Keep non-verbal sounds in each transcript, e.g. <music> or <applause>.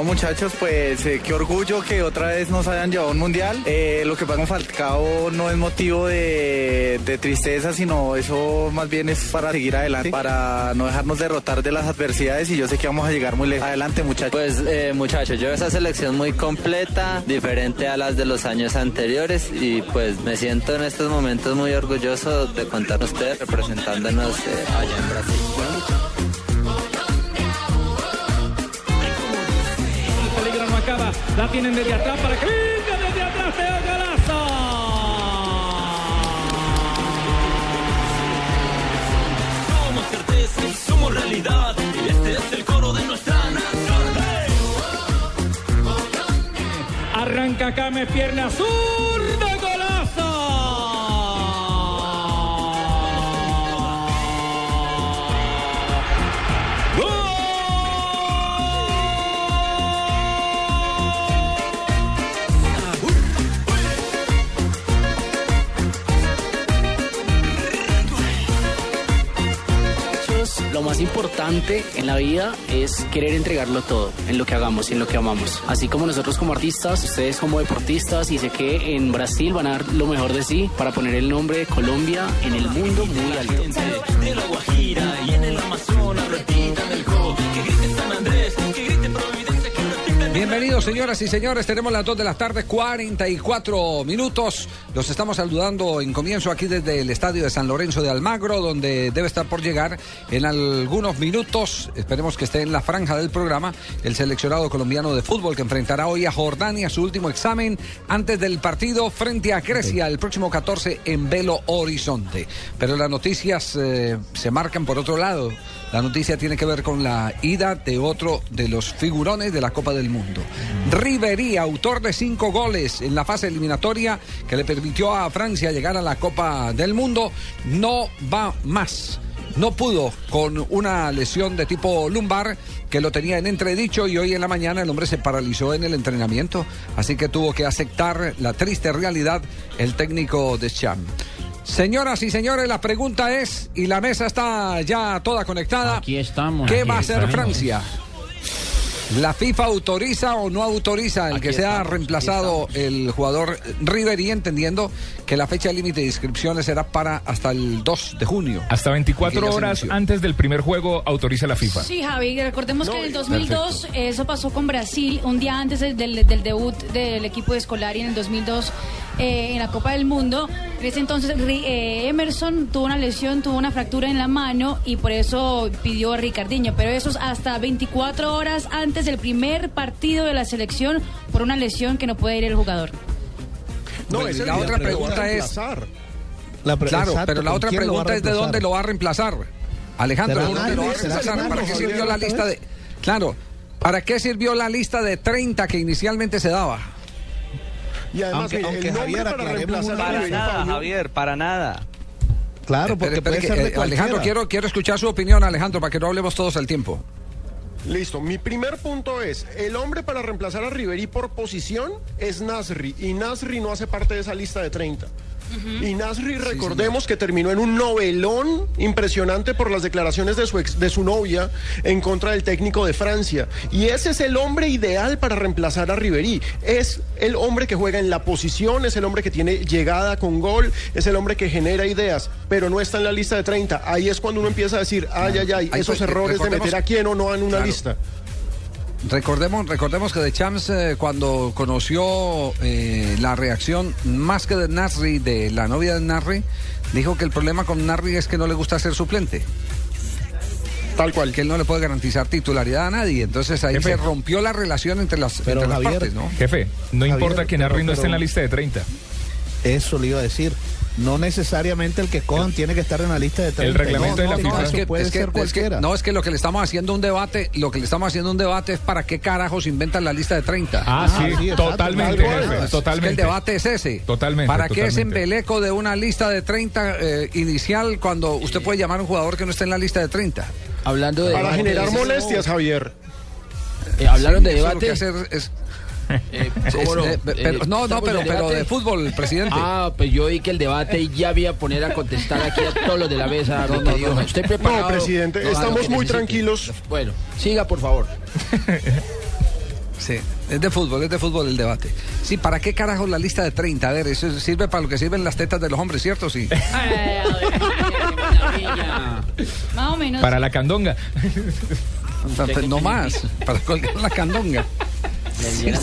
No, muchachos, pues eh, qué orgullo que otra vez nos hayan llevado a un mundial. Eh, lo que pasa con Falcao no es motivo de, de, tristeza, sino eso más bien es para seguir adelante, para no dejarnos derrotar de las adversidades y yo sé que vamos a llegar muy lejos. Adelante, muchachos. Pues, eh, muchachos, yo esa selección muy completa, diferente a las de los años anteriores y pues me siento en estos momentos muy orgulloso de contar con ustedes representándonos eh, allá en Brasil. La tienen desde atrás para que desde atrás Teo Golazo. Somos certeza y somos realidad. Y este es el coro de nuestra nación. Arranca Came, pierna zurda, Lo más importante en la vida es querer entregarlo todo en lo que hagamos y en lo que amamos. Así como nosotros como artistas, ustedes como deportistas y sé que en Brasil van a dar lo mejor de sí para poner el nombre de Colombia en el mundo muy alto. Bienvenidos, señoras y señores. Tenemos las 2 de la tarde, 44 minutos. Los estamos saludando en comienzo aquí desde el estadio de San Lorenzo de Almagro, donde debe estar por llegar en algunos minutos. Esperemos que esté en la franja del programa el seleccionado colombiano de fútbol que enfrentará hoy a Jordania su último examen antes del partido frente a Grecia el próximo 14 en Belo Horizonte. Pero las noticias eh, se marcan por otro lado. La noticia tiene que ver con la ida de otro de los figurones de la Copa del Mundo. Ribery, autor de cinco goles en la fase eliminatoria que le permitió a Francia llegar a la Copa del Mundo, no va más. No pudo con una lesión de tipo lumbar que lo tenía en entredicho y hoy en la mañana el hombre se paralizó en el entrenamiento, así que tuvo que aceptar la triste realidad el técnico de Cham. Señoras y señores, la pregunta es, y la mesa está ya toda conectada. Aquí estamos. ¿Qué aquí va a hacer estamos. Francia? ¿La FIFA autoriza o no autoriza el Aquí que sea estamos, reemplazado el jugador Riverí, entendiendo que la fecha límite de inscripciones será para hasta el 2 de junio? Hasta 24 Aquí ya se horas antes del primer juego autoriza la FIFA. Sí, Javi, recordemos que en el 2002 eso pasó con Brasil, un día antes del, del- del debut del equipo de Scolari en el 2002 eh, en la Copa del Mundo. En ese entonces eh, Emerson tuvo una lesión, tuvo una fractura en la mano y por eso pidió a Ricardinho, pero eso es hasta 24 horas antes del primer partido de la selección por una lesión que no puede ir el jugador. Bueno, y la otra pregunta es, La pre- claro, exacto, pero la ¿con otra pregunta es de dónde lo va a reemplazar. Alejandro, ¿Será ¿dónde lo va a reemplazar? ¿Para qué sirvió Javier, la lista de? Claro, ¿para qué sirvió la lista de 30 que inicialmente se daba? Y además, Aunque- mire, aunque, el nombre Javier, para aclaremos reemplazar Para nada, Fabio, Javier, para nada. Claro, porque espere puede que, ser de eh, Alejandro, quiero, quiero escuchar su opinión, Alejandro, para que no hablemos todos al tiempo. Listo, mi primer punto es, el hombre para reemplazar a Ribery por posición es Nasri, y Nasri no hace parte de esa lista de 30. Y Nasri, recordemos que terminó en un novelón impresionante por las declaraciones de su, ex- de su novia en contra del técnico de Francia. Y ese es el hombre ideal para reemplazar a Ribery. Es el hombre que juega en la posición, es el hombre que tiene llegada con gol, es el hombre que genera ideas, pero no está en la lista de 30. Ahí es cuando uno empieza a decir, ay, ay, ay, esos errores de meter a quién o no en una Claro. lista. Recordemos, recordemos que de Champs eh, cuando conoció eh, la reacción más que de Nasri, de la novia de Nasri, dijo que el problema con Nasri es que no le gusta ser suplente. Tal cual. Que él no le puede garantizar titularidad a nadie. Entonces ahí Jefe. se rompió la relación entre las, Pero, entre las Javier, partes, ¿no? Jefe, no Javier, importa que Narri no esté en la lista de 30. Eso le iba a decir. No necesariamente el que cojan tiene que estar en la lista de 30. El reglamento No, de la no, FIFA. no, es que, puede es que- ser es que- cualquiera. no, es que lo que le estamos haciendo un debate, lo que le estamos haciendo un debate es para qué carajos inventan la lista de 30. Ah, Ah, sí, sí, exacto, totalmente, jefe, Es Es totalmente. el debate es ese. Totalmente, ¿Para qué ese totalmente. embeleco de una lista de 30 eh, inicial cuando usted puede llamar a un jugador que no esté en la lista de 30? Hablando de Para debates, generar molestias, Javier. eh, hablaron de Eso es Eh, es- ¿cómo no? eh, Eh, pero- no, no, ¿estamos pero, pero debate? de fútbol, presidente. Ah, pues yo vi que el debate ya voy a poner a contestar aquí a todos los de la mesa. No, no, no. Estoy preparado. No, presidente, estamos muy necesite. tranquilos. Bueno, siga por favor. Sí, es de fútbol, es de fútbol el debate. Sí, ¿para qué carajo la lista de 30? A ver, eso sirve para lo que sirven las tetas de los hombres, ¿cierto? Sí. Más o menos. Para la candonga. No más, para colgar la candonga.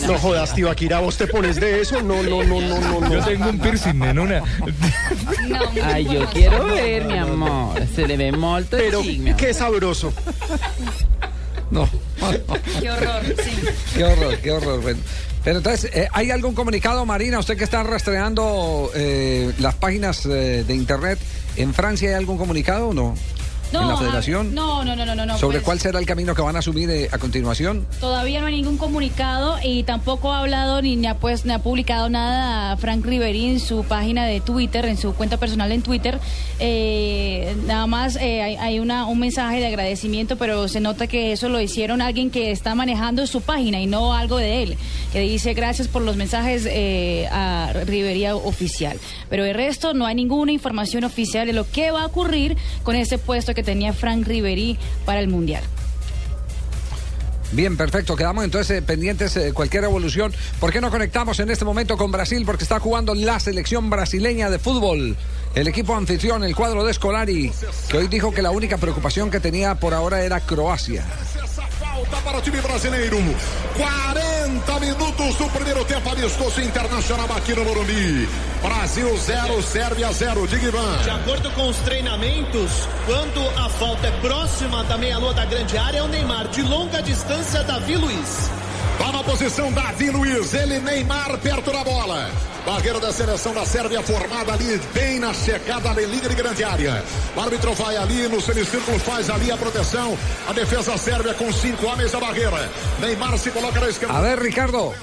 No jodas, Tibaquira, vos te pones de eso. No, no, no, no, no. no. Yo tengo un piercing en una. No, mucha Ay, yo quiero ver, mi amor. Se le ve molto Pero qué sabroso. No. Qué horror, sí. Qué horror, qué horror. Bueno. Pero entonces, eh, ¿hay algún comunicado, Marina? Usted que está rastreando eh, las páginas eh, de internet, ¿en Francia hay algún comunicado o no? No, ¿En la federación? No, no, no, no, no. ¿Sobre pues, cuál será el camino que van a asumir eh, a continuación? Todavía no hay ningún comunicado y tampoco ha hablado ni, ni ha, pues, ni ha publicado nada Frank Riveri en su página de Twitter, en su cuenta personal en Twitter. Eh, nada más eh, hay, hay una, un mensaje de agradecimiento, pero se nota que eso lo hicieron alguien que está manejando su página y no algo de él, que dice gracias por los mensajes a Rivería oficial. Pero el resto no hay ninguna información oficial de lo que va a ocurrir con ese puesto que tenía Frank Riveri para el Mundial. Bien, perfecto. Quedamos entonces eh, pendientes de cualquier evolución. ¿Por qué no conectamos en este momento con Brasil? Porque está jugando la selección brasileña de fútbol. El equipo anfitrión, el cuadro de Scolari, que hoy dijo que la única preocupación que tenía por ahora era Croacia. Falta para o time brasileiro. 40 minutos do primeiro tempo amistoso internacional aqui no Morumbi. Brasil 0, Sérvia 0. Diga Ivan. De acordo com os treinamentos, quando a falta é próxima da meia-lua da grande área, é o Neymar. De longa distância, Davi Luiz. Tá na posição Davi Luiz, ele Neymar perto da bola. Barreiro da seleção da Sérvia formada ali, bem na checada, na linha de grande área. O árbitro vai ali no semicírculo, faz ali a proteção. A defesa sérvia com cinco homens da barreira. Neymar se coloca na esquerda. A ver, Ricardo.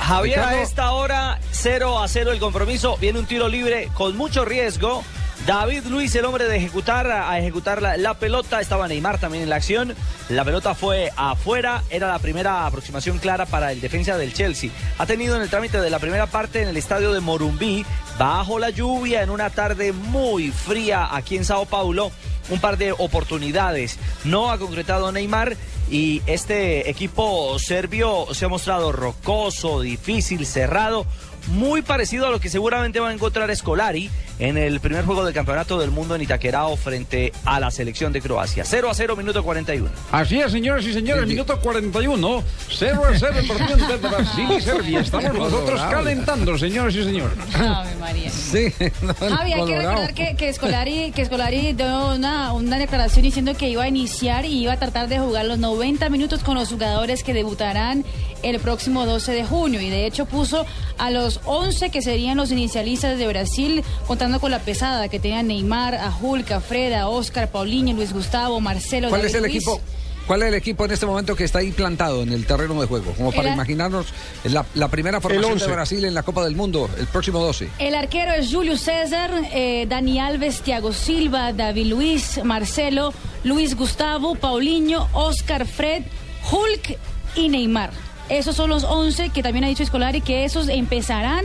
Javier, a esta hora 0 a 0 el compromiso. Viene un tiro libre con mucho riesgo. David Luis, el hombre de ejecutar, a ejecutar la, la pelota. Estaba Neymar también en la acción. La pelota fue afuera. Era la primera aproximación clara para el defensa del Chelsea. Ha tenido en el trámite de la primera parte en el estadio de Morumbí, bajo la lluvia, en una tarde muy fría aquí en Sao Paulo, un par de oportunidades. No ha concretado Neymar y este equipo serbio se ha mostrado rocoso, difícil, cerrado, muy parecido a lo que seguramente va a encontrar Scolari en el primer juego del Campeonato del Mundo en Itaquerao frente a la selección de Croacia. 0 a 0, minuto 41. Así es, señoras y señores, minuto 41, 0 a 0 el partido entre Brasil y Serbia. Estamos nosotros calentando, señores y señores. Ave María. Sí, no, Javi, hay que recordar que, que Scolari, que Scolari dio una, una declaración diciendo que iba a iniciar y iba a tratar de jugar los 90 minutos con los jugadores que debutarán el próximo 12 de junio. Y de hecho puso a los 11 que serían los inicialistas de Brasil, contando con la pesada que tenían Neymar, a Hulk, a Fred, a Oscar, Paulinho, Luis Gustavo, Marcelo. ¿Cuál David es el equipo? ¿Cuál es el equipo en este momento que está ahí plantado en el terreno de juego? Como para El- imaginarnos la, la primera formación de 11. Brasil en la Copa del Mundo el próximo 12. El arquero es Julio César, eh, Dani Alves, Thiago Silva, David Luis, Marcelo, Luis Gustavo, Paulinho, Oscar Fred, Hulk y Neymar. Esos son los 11 que también ha dicho Escolari que esos empezarán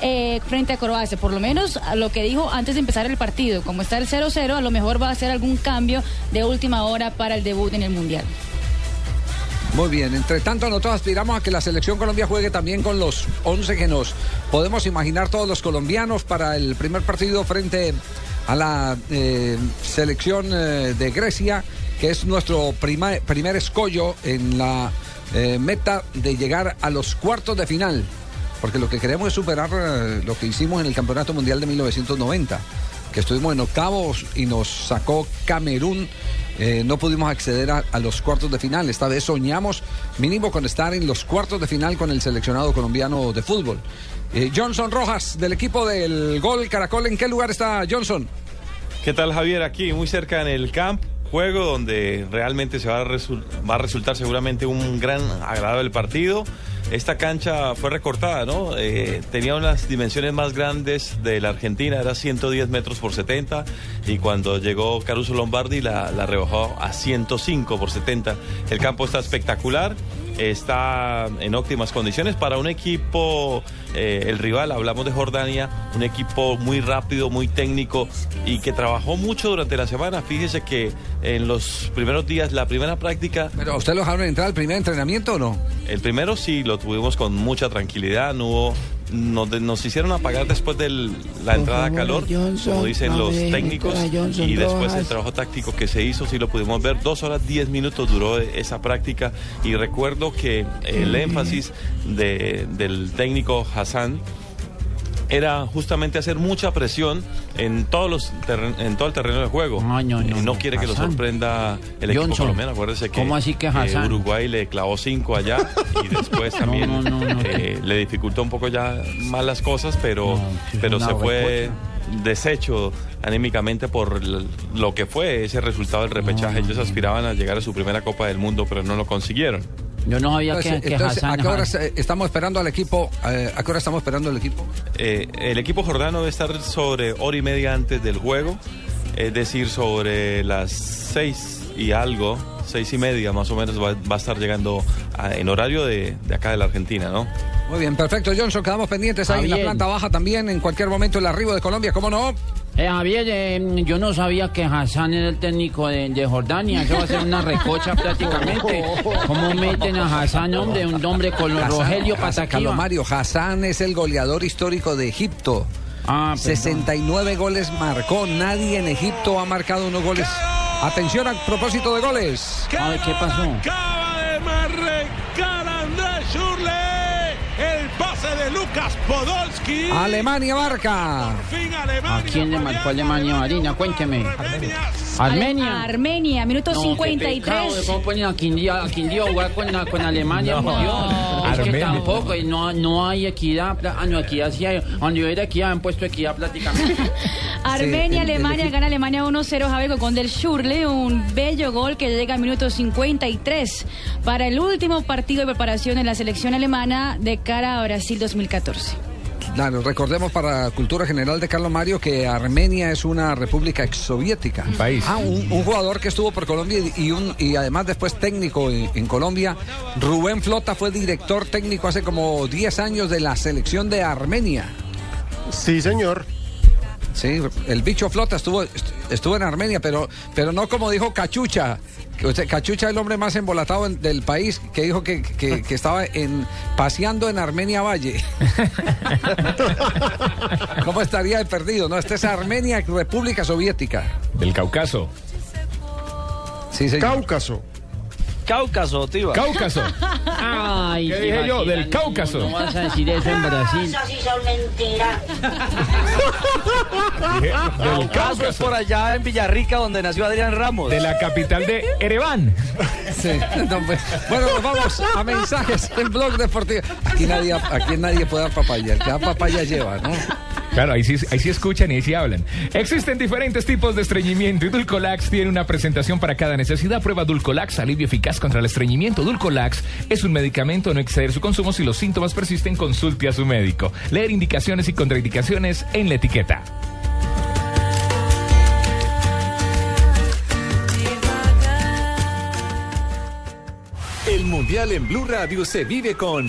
eh, frente a Croacia, por lo menos lo que dijo antes de empezar el partido. Como está el 0-0, a lo mejor va a hacer algún cambio de última hora para el debut en el Mundial. Muy bien, entre tanto nosotros aspiramos a que la selección Colombia juegue también con los 11 que nos podemos imaginar todos los colombianos para el primer partido frente a la eh, selección eh, de Grecia, que es nuestro primer escollo en la eh, meta de llegar a los cuartos de final, porque lo que queremos es superar eh, lo que hicimos en el Campeonato Mundial de 1990, que estuvimos en octavos y nos sacó Camerún. Eh, no pudimos acceder a, a los cuartos de final. Esta vez soñamos mínimo con estar en los cuartos de final con el seleccionado colombiano de fútbol. Johnson Rojas, del equipo del Gol Caracol, ¿en qué lugar está Johnson? ¿Qué tal Javier? Aquí muy cerca en el camp, juego donde realmente se va a, va a resultar seguramente un gran agradable partido. Esta cancha fue recortada, ¿no? Eh, tenía unas dimensiones más grandes de la Argentina, era 110 metros por 70 y cuando llegó Caruso Lombardi la, la rebajó a 105 por 70. El campo está espectacular está en óptimas condiciones para un equipo, eh, el rival, hablamos de Jordania, un equipo muy rápido, muy técnico y que trabajó mucho durante la semana. Fíjese que en los primeros días, la primera práctica... ¿Pero usted lo dejaron entrar al primer entrenamiento o no? El primero sí lo tuvimos con mucha tranquilidad, no hubo nos, hicieron apagar después de la entrada a calor, como dicen los técnicos, y después el trabajo táctico que se hizo, sí lo pudimos ver, dos horas diez minutos duró esa práctica y recuerdo que el énfasis de- del técnico Hassan era justamente hacer mucha presión en todos los terren- en todo el terreno de juego. y no, quiere que lo sorprenda el equipo Johnson. colombiano. Acuérdese que ¿Cómo así que eh? Uruguay le clavó cinco allá y <laughs> después también eh, le dificultó un poco ya más las cosas, pero, pero se fue deshecho anímicamente por lo que fue ese resultado del repechaje. Ellos aspiraban a llegar a su primera Copa del Mundo, pero no lo consiguieron. Yo no sabía que, Entonces, que entonces, Hassan- ¿a qué hora se- estamos esperando al equipo? eh, ¿A qué hora estamos esperando al equipo? Eh, el equipo jordano debe estar sobre hora y media antes del juego, es decir, sobre las seis y algo, seis y media más o menos va, va a estar llegando a- en horario de, de acá de la Argentina, ¿no? Muy bien, perfecto, Johnson. Quedamos pendientes ahí en la Javier. planta baja también. En cualquier momento el arribo de Colombia, ¿cómo no? Eh, Javier, eh, yo no sabía que Hassan era el técnico de, de Jordania. Eso va a ser una recocha <laughs> prácticamente. <laughs> ¿Cómo meten a Hassan, hombre? Un hombre con los Rogelio Pataquiva. Carlos Mario, Hassan es el goleador histórico de Egipto. Ah, 69 goles marcó. Nadie en Egipto ha marcado unos goles. Atención a propósito de goles. Ay, ¿qué pasó? Acaba de marcar Andrés Schurle. El pase de Lucas Podolski. Alemania marca. ¿A quién le marcó Alemania Marina? Cuénteme. Armenia. Armenia, minuto No, qué 53. pecado, ¿Cómo ponen a Quindío, a Quindío a jugar con, con Alemania? No. por Dios. Es que tampoco, no, no hay equidad. Ah, no, equidad sí hay. Donde hubiera equidad han puesto equidad prácticamente. <laughs> Armenia, Sí, el- el Alemania, gana Alemania 1-0, Javier con del Schurle, un bello gol que llega al minuto 53 para el último partido de preparación en la selección alemana de cara a Brasil 2014. Claro, recordemos para cultura general de Carlos Mario que Armenia es una república exsoviética. Un país. Ah, un, un jugador que estuvo por Colombia y, y un, y además después técnico en, en Colombia. Rubén Flota fue director técnico hace como 10 años de la selección de Armenia. Sí, señor. Sí, el bicho Flota estuvo, est- estuvo en Armenia, pero, pero no como dijo Cachucha. Cachucha es el hombre más embolatado en- del país que dijo que, que- que estaba en, paseando en Armenia Valle. <laughs> ¿Cómo estaría de perdido? No, esta es Armenia, República Soviética. Del Cáucaso. Sí, señor. Cáucaso. Cáucaso, tío. Cáucaso. <laughs> Ay, ¿Qué dije yo? Del no, Cáucaso. No, vas a decir eso en Brasil. Eso sí son mentiras. <laughs> Del Cáucaso es por allá en Villarrica, donde nació Adrián Ramos. De la capital de Ereván. <laughs> Sí, no, pues, bueno, nos vamos a mensajes en Blog Deportivo. Aquí nadie, aquí nadie puede dar papaya. El que da papaya lleva, ¿no? Claro, ahí sí, ahí sí escuchan y ahí sí hablan. Existen diferentes tipos de estreñimiento y Dulcolax tiene una presentación para cada necesidad. Prueba Dulcolax, alivio eficaz contra el estreñimiento. Dulcolax es un medicamento, no exceder su consumo. Si los síntomas persisten, consulte a su médico. Leer indicaciones y contraindicaciones en la etiqueta. El Mundial en Blue Radio se vive con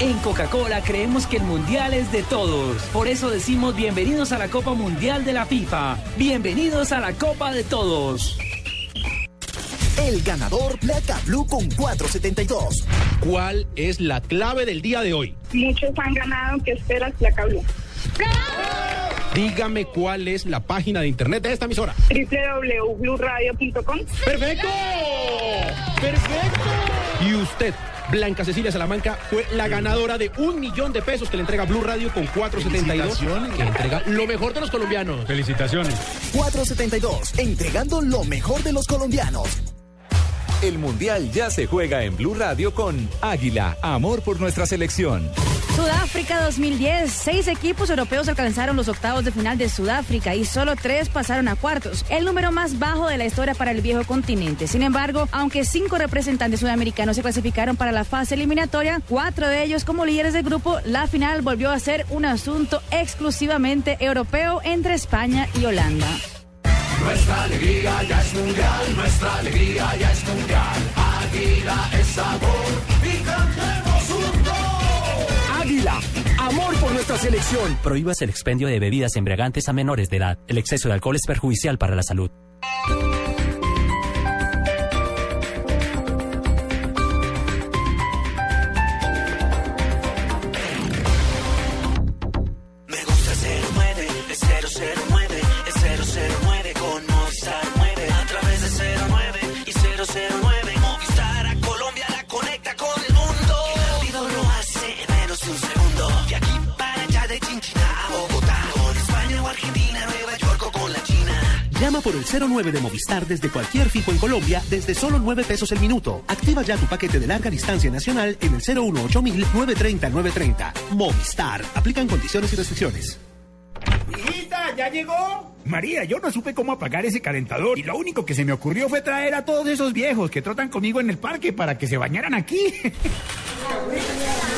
En Coca-Cola creemos que el mundial es de todos. Por eso decimos bienvenidos a la Copa Mundial de la FIFA. Bienvenidos a la Copa de Todos. El ganador Placa Blue con 472. ¿Cuál es la clave del día de hoy? Muchos han ganado, ¿qué esperas, Placa Blue? Dígame cuál es la página de internet de esta emisora. www.bluradio.com ¡Perfecto! ¡Perfecto! Y usted, Blanca Cecilia Salamanca, fue la ganadora de un millón de pesos que le entrega Blue Radio con 472. Que entrega lo mejor de los colombianos. Felicitaciones. 472, entregando lo mejor de los colombianos. El Mundial ya se juega en Blue Radio con Águila, amor por nuestra selección. Sudáfrica 2010. Seis equipos europeos alcanzaron los octavos de final de Sudáfrica y solo tres pasaron a cuartos, el número más bajo de la historia para el viejo continente. Sin embargo, aunque cinco representantes sudamericanos se clasificaron para la fase eliminatoria, cuatro de ellos como líderes del grupo, la final volvió a ser un asunto exclusivamente europeo entre España y Holanda. Nuestra alegría ya es mundial, nuestra alegría ya es mundial. Águila es sabor y cantemos juntos. Águila, amor por nuestra selección. Prohíbas el expendio de bebidas embriagantes a menores de edad. El exceso de alcohol es perjudicial para la salud. Llama por el 09 de Movistar desde cualquier fijo en Colombia desde solo 9 pesos el minuto. Activa ya tu paquete de larga distancia nacional en el 018 930 930. Movistar. Aplican condiciones y restricciones. Hijita, ¿ya llegó? María, yo no supe cómo apagar ese calentador y lo único que se me ocurrió fue traer a todos esos viejos que trotan conmigo en el parque para que se bañaran aquí. <laughs>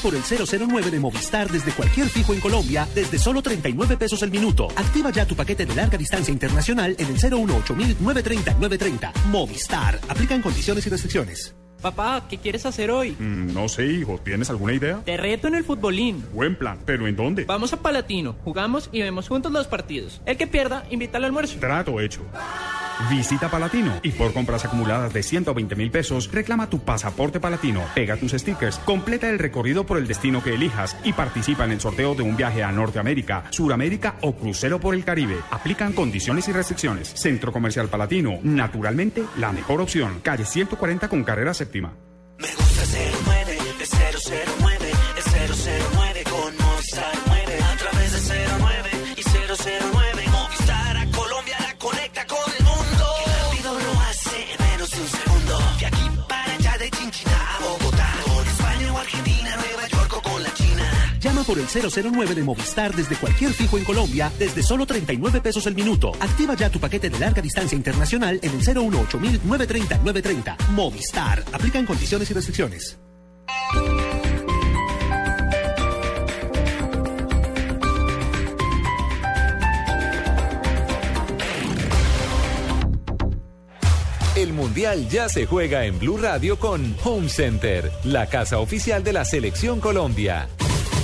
por el 009 de Movistar desde cualquier fijo en Colombia desde solo 39 pesos el minuto. Activa ya tu paquete de larga distancia internacional en el 018 930 930. Movistar. Aplican condiciones y restricciones. Papá, ¿qué quieres hacer hoy? Mm, no sé, hijo. ¿Tienes alguna idea? Te reto en el futbolín. Buen plan. ¿Pero en dónde? Vamos a Palatino, jugamos y vemos juntos los partidos. El que pierda, invita al almuerzo. Trato hecho. Visita Palatino y por compras acumuladas de 120 mil pesos, reclama tu pasaporte Palatino, pega tus stickers, completa el recorrido por el destino que elijas y participa en el sorteo de un viaje a Norteamérica, Suramérica o crucero por el Caribe. Aplican condiciones y restricciones. Centro Comercial Palatino, naturalmente la mejor opción. Calle 140 con carrera séptima. Me gusta por el 009 de Movistar desde cualquier fijo en Colombia desde solo 39 pesos el minuto. Activa ya tu paquete de larga distancia internacional en el 018 930 930. Movistar. Aplican condiciones y restricciones. El Mundial ya se juega en Blue Radio con Home Center, la casa oficial de la Selección Colombia.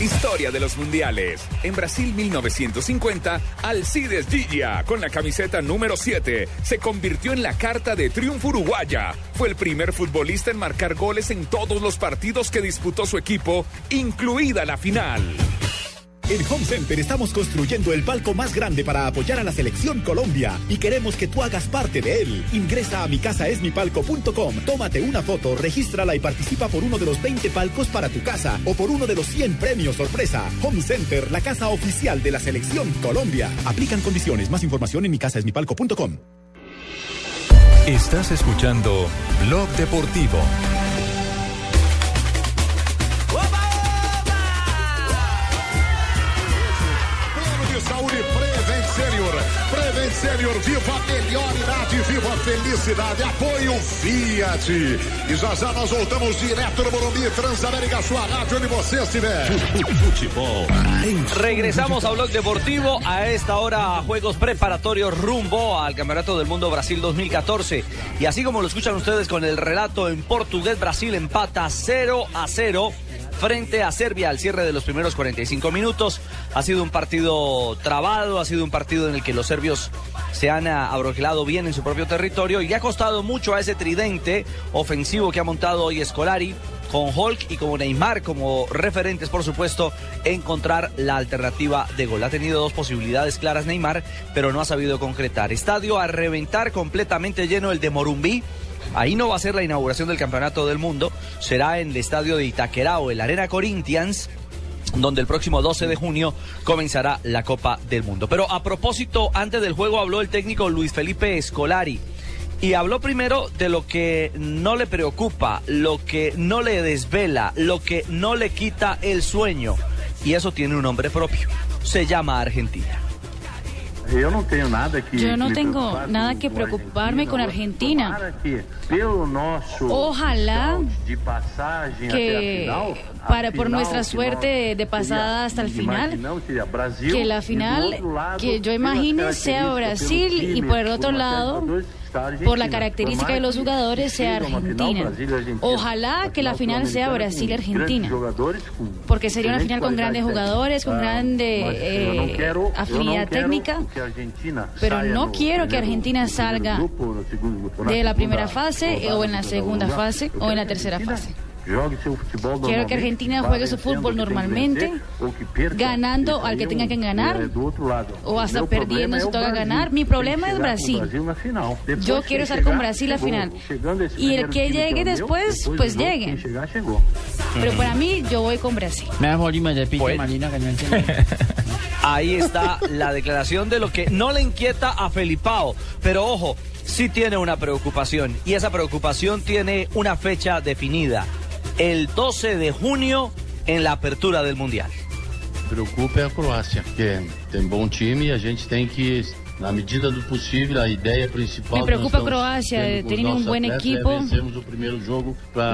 Historia de los mundiales. En Brasil 1950, Alcides Gigia, con la camiseta número 7, se convirtió en la carta de triunfo uruguaya. Fue el primer futbolista en marcar goles en todos los partidos que disputó su equipo, incluida la final. En Home Center estamos construyendo el palco más grande para apoyar a la selección Colombia y queremos que tú hagas parte de él. Ingresa a micasaesmipalco.com, tómate una foto, regístrala y participa por uno de los 20 palcos para tu casa o por uno de los 100 premios sorpresa. Home Center, la casa oficial de la selección Colombia. Aplican condiciones. Más información en micasaesmipalco.com. Estás escuchando Blog Deportivo. Prevent Senior, viva a melhor idade, viva a felicidade. Apoio Fiat. E já já nós voltamos direto no Morumbi Transamérica, sua rádio onde você estiver. Futebol. Regresamos a Blog Deportivo a esta hora juegos preparatorios rumbo al Campeonato del Mundo Brasil 2014 y así como lo escuchan ustedes con el relato en portugués Brasil empata 0 a 0 frente a Serbia al cierre de los primeros 45 minutos. Ha sido un partido trabado, ha sido un partido en el que los serbios se han ah, abroquelado bien en su propio territorio y le ha costado mucho a ese tridente ofensivo que ha montado hoy Scolari con Hulk y como Neymar como referentes, por supuesto, encontrar la alternativa de gol. Ha tenido dos posibilidades claras Neymar, pero no ha sabido concretar. Estadio a reventar completamente lleno el de Morumbí. Ahí no va a ser la inauguración del Campeonato del Mundo, será en el estadio de Itaquerao, el Arena Corinthians, donde el próximo 12 de junio comenzará la Copa del Mundo. Pero a propósito, antes del juego habló el técnico Luis Felipe Scolari. Y habló primero de lo que no le preocupa, lo que no le desvela, lo que no le quita el sueño. Y eso tiene un nombre propio. Se llama Argentina. Eu não tenho nada que Yo no me tengo preocupar nada que com preocuparme con Argentina. Ojalá que para por nuestra suerte de pasada hasta el final, que la final que yo imagine sea Brasil y por el otro lado por la característica de los jugadores sea Argentina. Ojalá que la final sea Brasil-Argentina. Porque sería una final con grandes jugadores, con grande Ah, não eh, afinidad técnica. Pero no quiero que Argentina salga de la primera fase o en la segunda fase o en la tercera fase. Quiero que Argentina juegue su fútbol normalmente, ganando al que tenga que ganar, o hasta perdiendo si toca ganar. Mi problema es Brasil. Yo quiero estar con Brasil a final. Y el que llegue después, pues llegue. Pero para mí, yo voy con Brasil. <laughs> Ahí está la declaración de lo que no le inquieta a Felipao. Pero ojo, sí tiene una preocupación. Y esa preocupación tiene una fecha definida. El 12 de junio en la apertura del Mundial. Preocupa é a Croácia, que tem bom time e a gente tem que, na medida do possível, a ideia principal. Me preocupa com os tienen un buen atletas equipo.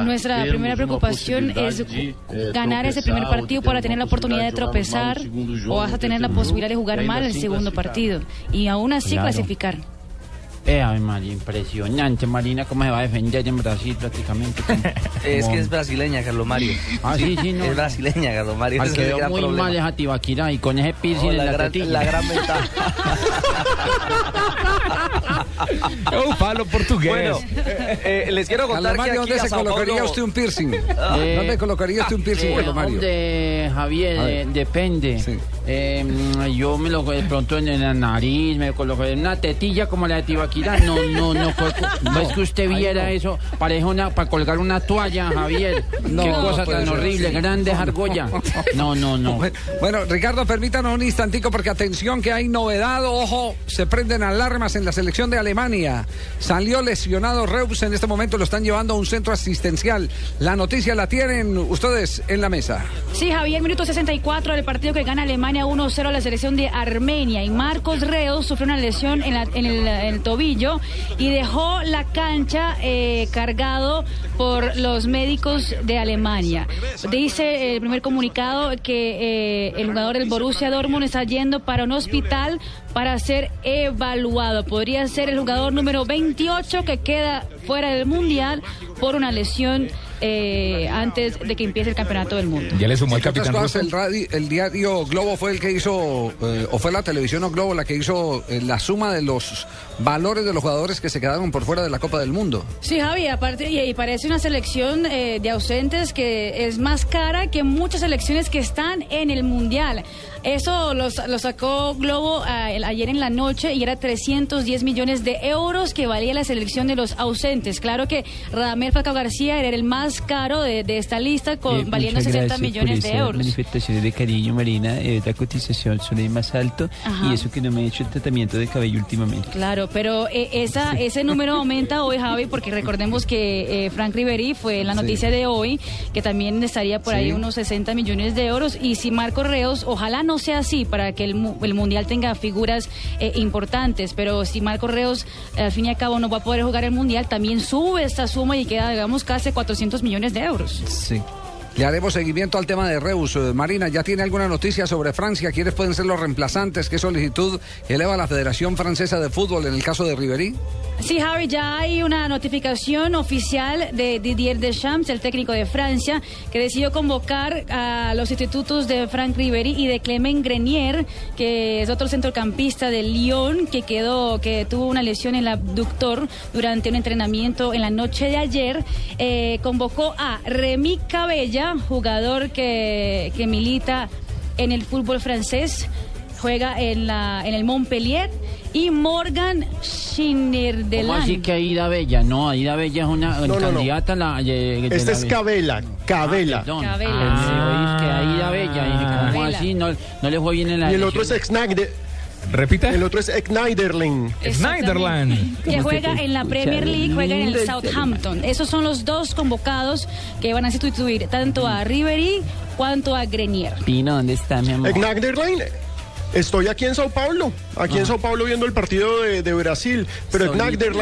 Nuestra primera preocupación es de, eh, ganar ese primer tropeçar ou de partido ter para tener la oportunidad de possibilidade jogar mal tropezar o hasta tener la posibilidad de jugar e mal el assim segundo classificar. partido y aún así Claro. clasificar. Eh, ay, María, impresionante, Marina, cómo se va a defender en Brasil prácticamente. como- <laughs> Es como- que es brasileña, Carlos Mario. Ah, sí, sí, no. Es brasileña, Carlos Mario. Al ese que es el veo gran muy problema. mal es a Tibaquirá y con ese piercing Oh, en la, gran, tetilla. la gran ventaja. <laughs> Un palo portugués. Bueno, eh, les quiero contar Carlos que Mario, aquí ¿dónde a se Sao colocaría Paulo- usted un piercing? Eh, ¿Dónde colocaría usted un piercing, Eh, Carlos Mario? hombre, Javier, eh, depende. Eh, mm, yo me lo de pronto en la nariz, me coloco en una tetilla como la de No, no, no. fue- <laughs> No, es que usted viera no. eso. Parece una para colgar una toalla, Javier. No, Qué cosa tan ser horrible, así. grandes argollas. No, no, no. <laughs> Bueno, Ricardo, permítanos un instantico porque atención que hay novedad, ojo, se prenden alarmas en la selección de Alemania. Salió lesionado Reus, en este momento lo están llevando a un centro asistencial. La noticia la tienen ustedes en la mesa. Sí, Javier, minuto 64 del partido que gana Alemania 1-0 a la selección de Armenia. Y Marcos Reus sufrió una lesión en, la- en el, en el tobillo y dejó la cancha eh, cargado por los médicos de Alemania. Dice el primer comunicado que eh, el jugador del Borussia Dortmund está yendo para un hospital para ser evaluado. Podría ser el jugador número 28 que queda fuera del Mundial por una lesión eh, antes de que empiece el Campeonato del Mundo. Ya le sumó el capitán ruso. el, radi- el diario Globo fue el que hizo, eh, o fue la televisión o Globo la que hizo eh, la suma de los valores de los jugadores que se quedaron por fuera de la Copa del Mundo. Sí, Javi, aparte, y, y parece una selección eh, de ausentes que es más cara que muchas selecciones que están en el Mundial. Eso lo, sa- lo sacó Globo el- ayer en la noche y era 310 millones de euros que valía la selección de los ausentes. Claro que Radamel Falcao García era el más caro de, de esta lista, con, Eh, valiendo muchas 60 gracias millones por de euros. manifestaciones de cariño, Marina. Eh, la cotización son el más alto Ajá. y eso que no me he hecho el tratamiento de cabello últimamente. Claro, pero eh, esa, <laughs> ese número aumenta hoy, Javi, porque recordemos que eh, Frank Riveri fue la noticia de hoy, que también estaría por ahí Sí. unos 60 millones de euros. Y si Marco Reos, ojalá no sea así, para que el, el Mundial tenga figuras eh, importantes, pero si Marco Reos al fin y al cabo no va a poder jugar el Mundial, también sube esta suma y queda, digamos, casi 400 millones de euros. Sí. Le haremos seguimiento al tema de Reus. Eh, Marina, ¿ya tiene alguna noticia sobre Francia? ¿Quiénes pueden ser los reemplazantes? ¿Qué solicitud eleva la Federación Francesa de Fútbol en el caso de Ribery? Sí, Harry, ya hay una notificación oficial de Didier Deschamps, el técnico de Francia, que decidió convocar a los institutos de Franck Ribéry y de Clement Grenier, que es otro centrocampista de Lyon, que quedó, que tuvo una lesión en el abductor durante un entrenamiento en la noche de ayer. Eh, convocó a Remy Cabella, jugador que, que milita en el fútbol francés, juega en, la, en el Montpellier y Morgan Schneiderlin. ¿Cómo así que Aida Bella? No, Aida Bella es una no, no. candidata a la... de- de Este la- es Cabela, Cabela. Ah, perdón. Cabela, Ah, sí. que Aida Bella. Dije, ¿Cómo Cabela. así? No, no le fue bien en la Y el otro es elección. Exnagde. Repita. El otro es Schneiderlin. Snyderland. que juega en la Premier League, juega en el Southampton. Esos son los dos convocados que van a sustituir tanto a Ribery cuanto a Grenier. Pino, ¿dónde está mi amor? Schneiderlin. Estoy aquí en Sao Paulo, aquí en Sao Paulo viendo el partido de, de Brasil, pero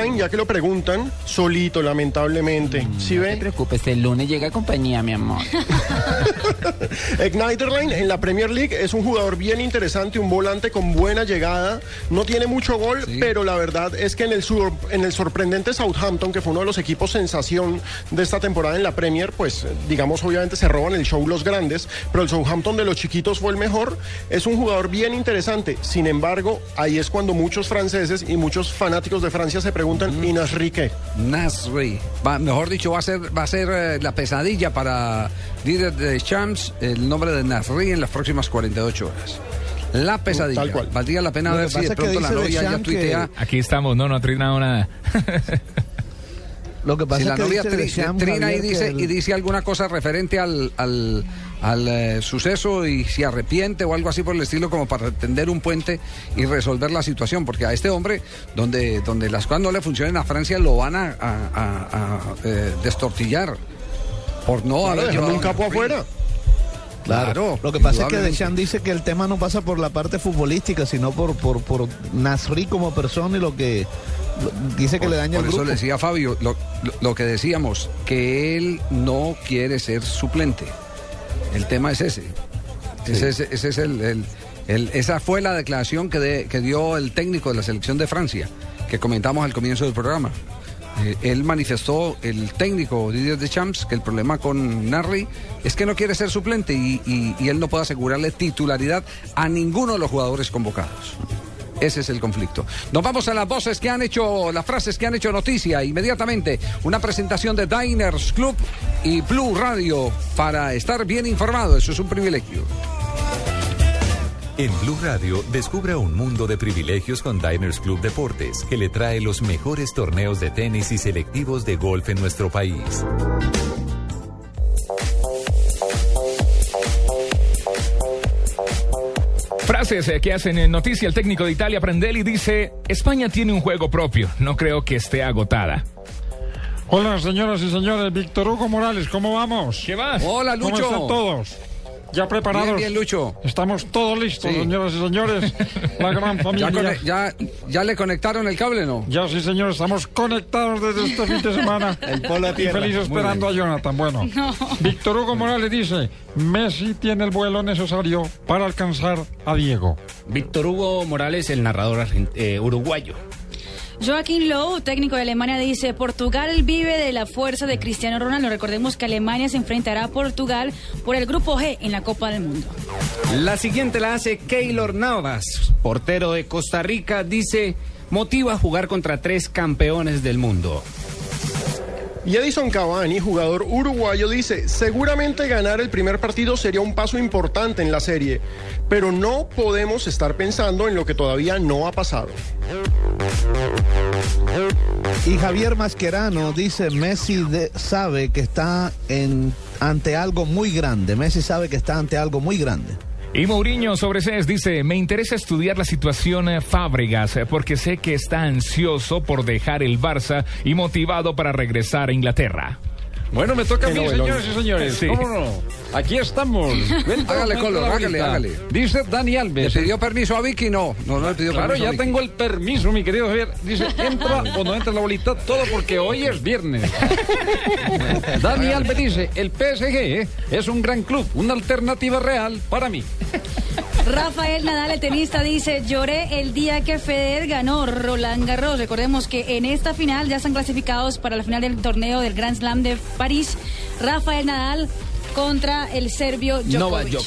Solito. Ya que lo preguntan, solito, lamentablemente. ¿Sí No te preocupes, el lunes llega compañía, mi amor. <laughs> Schneiderlin en la Premier League es un jugador bien interesante, un volante con buena llegada, no tiene mucho gol, pero la verdad es que en el, sur- en el sorprendente Southampton, que fue uno de los equipos sensación de esta temporada en la Premier, pues digamos obviamente se roban el show los grandes, pero el Southampton de los chiquitos fue el mejor, es un jugador bien interesante, sin embargo, ahí es cuando muchos franceses y muchos fanáticos de Francia se preguntan, ¿y Nasri qué? Nasri. Va- mejor dicho, va a ser, va a ser eh, la pesadilla para líder de Champs el nombre de Nasri en las próximas 48 horas. La pesadilla. Tal cual. Valdría la pena Lo ver si de pronto la novia ya que- tuitea. Aquí estamos, no, no ha trinado nada. Lo que pasa Si la es que novia dice tri- trina y Javier, dice, el- y dice alguna cosa referente al, al, al, eh, suceso y si arrepiente o algo así por el estilo como para tender un puente y resolver la situación, porque a este hombre, donde, donde las cosas no le funcionen a Francia, lo van a, a- a- a, eh, destortillar por no Claro, haber llevado un capo afuera. Claro, Lo que pasa es que. Deschamps dice que el tema no pasa por la parte futbolística, sino por, por, por Nasri como persona y lo que lo- dice que Por- le daña por eso grupo. le decía Fabio, lo, lo- lo que decíamos, que él no quiere ser suplente. El tema es ese. Ese, es- ese es el, el- el- esa fue la declaración que, de- que dio el técnico de la selección de Francia, que comentamos al comienzo del programa. Eh, él manifestó, el técnico Didier Deschamps, que el problema con Narri es que no quiere ser suplente y, y- y él no puede asegurarle titularidad a ninguno de los jugadores convocados. Ese es el conflicto. Nos vamos a las voces que han hecho, las frases que han hecho noticia. Inmediatamente, una presentación de Diners Club y Blue Radio para estar bien informado. Eso es un privilegio. En Blue Radio, descubra un mundo de privilegios con Diners Club Deportes, que le trae los mejores torneos de tenis y selectivos de golf en nuestro país. Frases eh, que hacen en noticia el técnico de Italia, Prandelli, dice, España tiene un juego propio, no creo que esté agotada. Hola, señoras y señores. Víctor Hugo Morales, ¿cómo vamos? ¿Qué más? Hola, ¿Cómo Lucho. están todos? ¿Ya preparados? Bien, bien, Lucho. Estamos todos listos, Sí. señoras y señores. <laughs> La gran ¿Ya, familia. ya, ya le conectaron el cable, no? Ya sí, señor, estamos conectados desde este fin de semana. <laughs> El polo a y tierra. feliz Muy esperando a Jonathan. Bueno, Víctor Hugo Morales dice, Messi tiene el vuelo necesario para alcanzar a Diego. Víctor Hugo Morales, el narrador argent- eh, uruguayo. Joaquín Lowe, técnico de Alemania, dice, Portugal vive de la fuerza de Cristiano Ronaldo. Recordemos que Alemania se enfrentará a Portugal por el Grupo G en la Copa del Mundo. La siguiente la hace Keylor Navas, portero de Costa Rica, dice, motiva a jugar contra tres campeones del mundo. Y Edison Cavani, jugador uruguayo, dice, seguramente ganar el primer partido sería un paso importante en la serie, pero no podemos estar pensando en lo que todavía no ha pasado. Y Javier Mascherano dice, Messi sabe que está ante algo muy grande. Messi sabe que está ante algo muy grande. Y Mourinho sobre CES dice, me interesa estudiar la situación eh, Fábregas eh, porque sé que está ansioso por dejar el Barça y motivado para regresar a Inglaterra. Bueno, me toca a mí, señores y señores. Sí. ¿Cómo no? Aquí estamos. <laughs> Hágale, cuenta Colo, la hágale, hágale. Dice Dani ¿Le Alves. pidió permiso a Vicky? No, no, no le pidió Claro, permiso. a ya Vicky. tengo el permiso, mi querido Javier. Dice, <laughs> entra o no entra la bolita, todo porque hoy es viernes. <laughs> Dani Alves dice, el PSG es un gran club, una alternativa real para mí. Rafael Nadal, el tenista, dice, lloré el día que Federer ganó Roland Garros. Recordemos que en esta final ya están clasificados para la final del torneo del Grand Slam de París. Rafael Nadal contra el serbio Djokovic.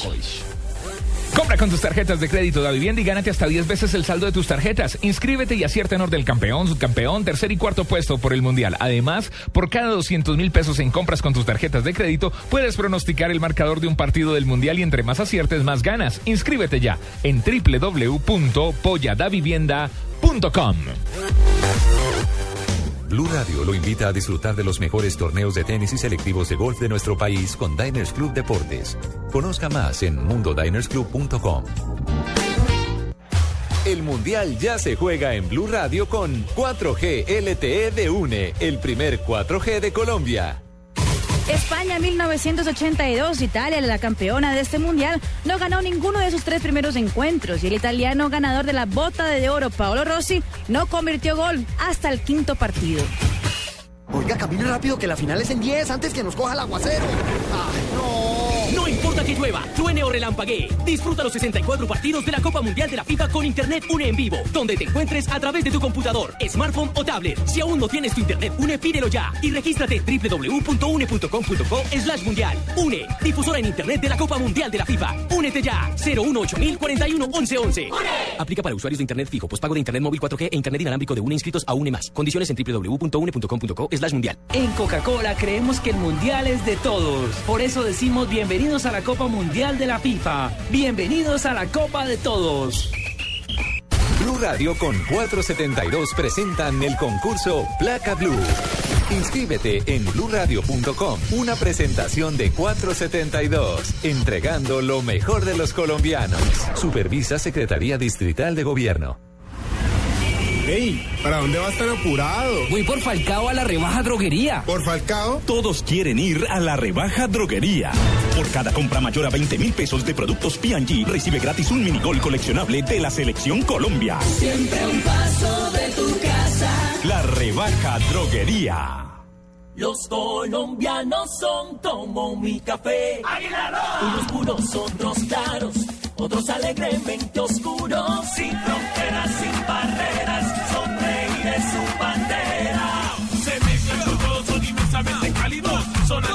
Compra con tus tarjetas de crédito da vivienda y gánate hasta 10 veces el saldo de tus tarjetas. Inscríbete y acierta en orden del campeón, subcampeón, tercer y cuarto puesto por el Mundial. Además, por cada 200 mil pesos en compras con tus tarjetas de crédito, puedes pronosticar el marcador de un partido del Mundial y entre más aciertes, más ganas. Inscríbete ya en www.polladavivienda.com. Blue Radio lo invita a disfrutar de los mejores torneos de tenis y selectivos de golf de nuestro país con Diners Club Deportes. Conozca más en mundodinersclub.com. El Mundial ya se juega en Blue Radio con 4G LTE de UNE, el primer 4G de Colombia. España 1982, Italia, la campeona de este mundial, no ganó ninguno de sus tres primeros encuentros y el italiano ganador de la bota de oro, Paolo Rossi, no convirtió gol hasta el quinto partido. Oiga, camine rápido que la final es en 10 antes que nos coja el aguacero. ¡Ay, no! No importa que llueva, truene o relampaguee. Disfruta los 64 partidos de la Copa Mundial de la FIFA con Internet UNE en vivo, donde te encuentres a través de tu computador, smartphone o tablet. Si aún no tienes tu Internet UNE, pídelo ya y regístrate en www.une.com.co slash mundial. UNE, difusora en Internet de la Copa Mundial de la FIFA. Únete ya, 018 41 1111. Aplica para usuarios de Internet fijo, pospago de Internet móvil 4G e Internet inalámbrico de UNE inscritos a UNE más. Condiciones en www.une.com.co slash mundial. En Coca-Cola creemos que el mundial es de todos. Por eso decimos bienvenidos a la Copa Mundial de la FIFA. Bienvenidos a la Copa de Todos. Blue Radio con 472 presentan el concurso Placa Blue. Inscríbete en bluradio.com. Una presentación de 472, entregando lo mejor de los colombianos. Supervisa Secretaría Distrital de Gobierno. Ey, ¿para dónde va a estar apurado? Voy por Falcao a la rebaja droguería. ¿Por Falcao? Todos quieren ir a la rebaja droguería. Por cada compra mayor a 20 mil pesos de productos P&G, recibe gratis un minigol coleccionable de la Selección Colombia. Siempre un paso de tu casa. La rebaja droguería. Los colombianos son como mi café. Unos puros, otros claros, otros alegremente oscuros. Sin fronteras, sin barreras,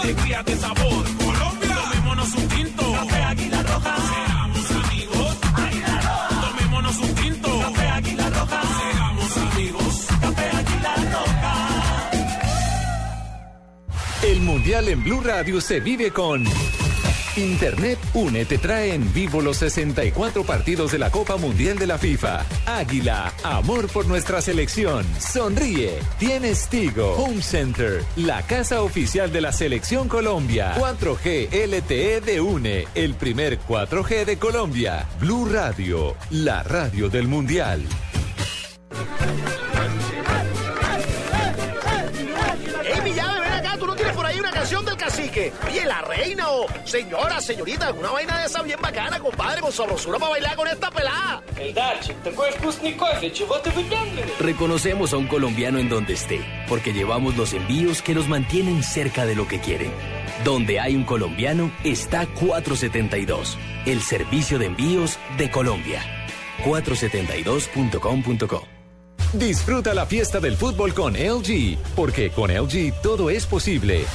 alegría de sabor. Colombia, tomémonos un tinto. Café Águila Roja. Seamos amigos. Águila Roja. Tomémonos un tinto. Café Águila Roja. Seamos amigos. Café Águila Roja. El Mundial en Blue Radio se vive con Internet Une te trae en vivo los 64 partidos de la Copa Mundial de la FIFA. Águila, amor por nuestra selección. Sonríe. Tienes Tigo. Home Center, la casa oficial de la Selección Colombia. 4G LTE de Une, el primer 4G de Colombia. Blue Radio, la radio del Mundial. Del cacique? Oye, la reina o señora, señorita, alguna vaina de esa bien bacana, compadre, con sabrosura para bailar con esta pelada. Reconocemos a un colombiano en donde esté, porque llevamos los envíos que los mantienen cerca de lo que quieren. Donde hay un colombiano está 472, el servicio de envíos de Colombia. 472.com.co Disfruta la fiesta del fútbol con LG, porque con LG todo es posible.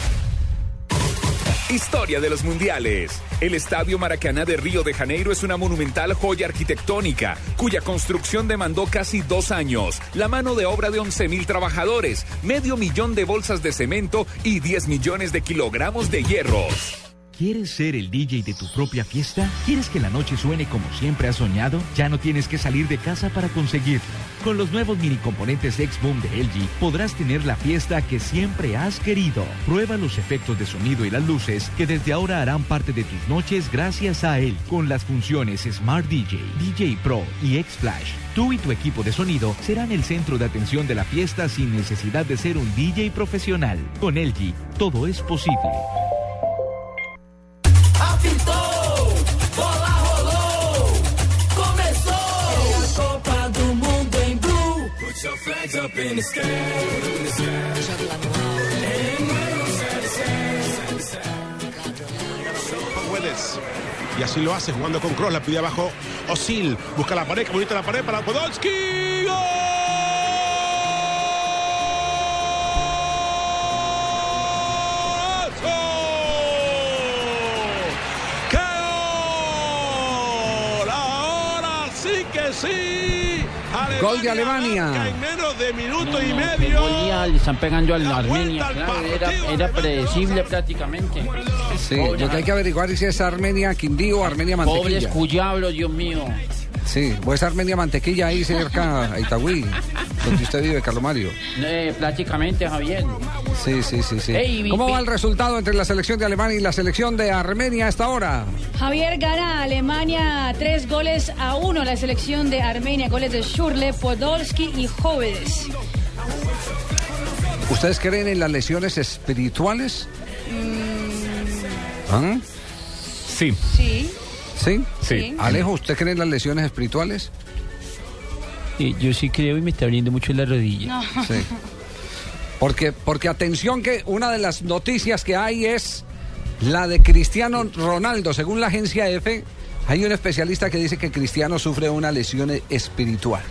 Historia de los mundiales. El Estadio Maracaná de Río de Janeiro es una monumental joya arquitectónica, cuya construcción demandó casi dos años, la mano de obra de 11 mil trabajadores, medio millón de bolsas de cemento y 10 millones de kilogramos de hierros. ¿Quieres ser el DJ de tu propia fiesta? ¿Quieres que la noche suene como siempre has soñado? Ya no tienes que salir de casa para conseguirlo. Con los nuevos mini componentes X-Boom de LG podrás tener la fiesta que siempre has querido. Prueba los efectos de sonido y las luces que desde ahora harán parte de tus noches gracias a él. Con las funciones Smart DJ, DJ Pro y X-Flash. Tú y tu equipo de sonido serán el centro de atención de la fiesta sin necesidad de ser un DJ profesional. Con LG, todo es posible. Apitou, bola rolou, começou. A Copa do Mundo em Blue. Put your flags up in the sky. In the sky. Y así lo hace jugando con Cross, la pide abajo Osil, busca la pared, que bonita la pared para Podolski. ¡Qué sí que sí. Gol de Alemania. En menos de minuto y El medio. gol ya le están pegando al Armenia, claro, era, era predecible prácticamente. Sí, lo que hay que averiguar es si es Armenia Quindío o Armenia Pobres Mantequilla. cuyablos, Dios mío. Sí, o es Armenia Mantequilla ahí cerca a Itagüí, donde usted vive, Carlos Mario. Eh, prácticamente, Javier. Sí, sí, sí, sí. Ey, ¿Cómo va el resultado entre la selección de Alemania y la selección de Armenia a esta hora? Javier gana a Alemania tres goles a uno. La selección de Armenia, goles de Schurle, Podolski y Jóvenes. ¿Ustedes creen en las lesiones espirituales? ¿Ah? Sí. Sí. ¿Sí? Sí. Alejo, ¿usted cree en las lesiones espirituales? yo sí creo y me está abriendo mucho la rodilla. No. <laughs> Sí. Porque, porque atención que una de las noticias que hay es la de Cristiano Ronaldo. Según la agencia EFE, hay un especialista que dice que Cristiano sufre una lesión espiritual.